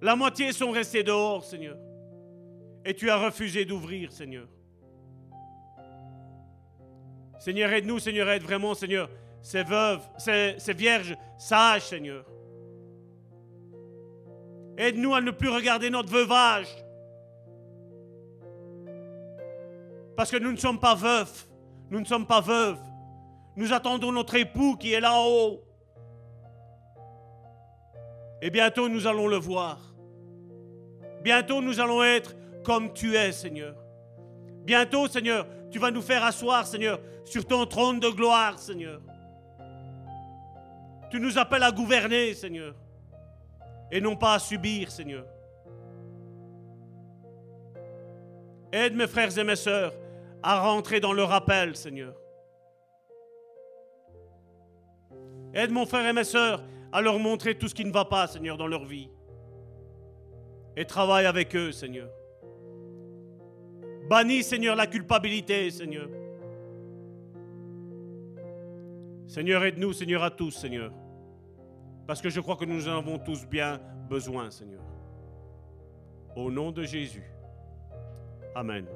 La moitié sont restés dehors, Seigneur. Et tu as refusé d'ouvrir, Seigneur. Seigneur, aide-nous, Seigneur, aide vraiment, Seigneur, ces veuves, ces, vierges sages, Seigneur. Aide-nous à ne plus regarder notre veuvage. Parce que nous ne sommes pas veufs, nous ne sommes pas veuves. Nous attendons notre époux qui est là en haut. Et bientôt nous allons le voir. Bientôt nous allons être comme tu es, Seigneur. Bientôt, Seigneur, tu vas nous faire asseoir, Seigneur, sur ton trône de gloire, Seigneur. Tu nous appelles à gouverner, Seigneur, et non pas à subir, Seigneur. Aide mes frères et mes sœurs à rentrer dans le rappel, Seigneur. Aide mon frère et mes sœurs à leur montrer tout ce qui ne va pas, Seigneur, dans leur vie. Et travaille avec eux, Seigneur. Bannis, Seigneur, la culpabilité, Seigneur. Seigneur, aide-nous, Seigneur, à tous, Seigneur. Parce que je crois que nous en avons tous bien besoin, Seigneur. Au nom de Jésus. Amen.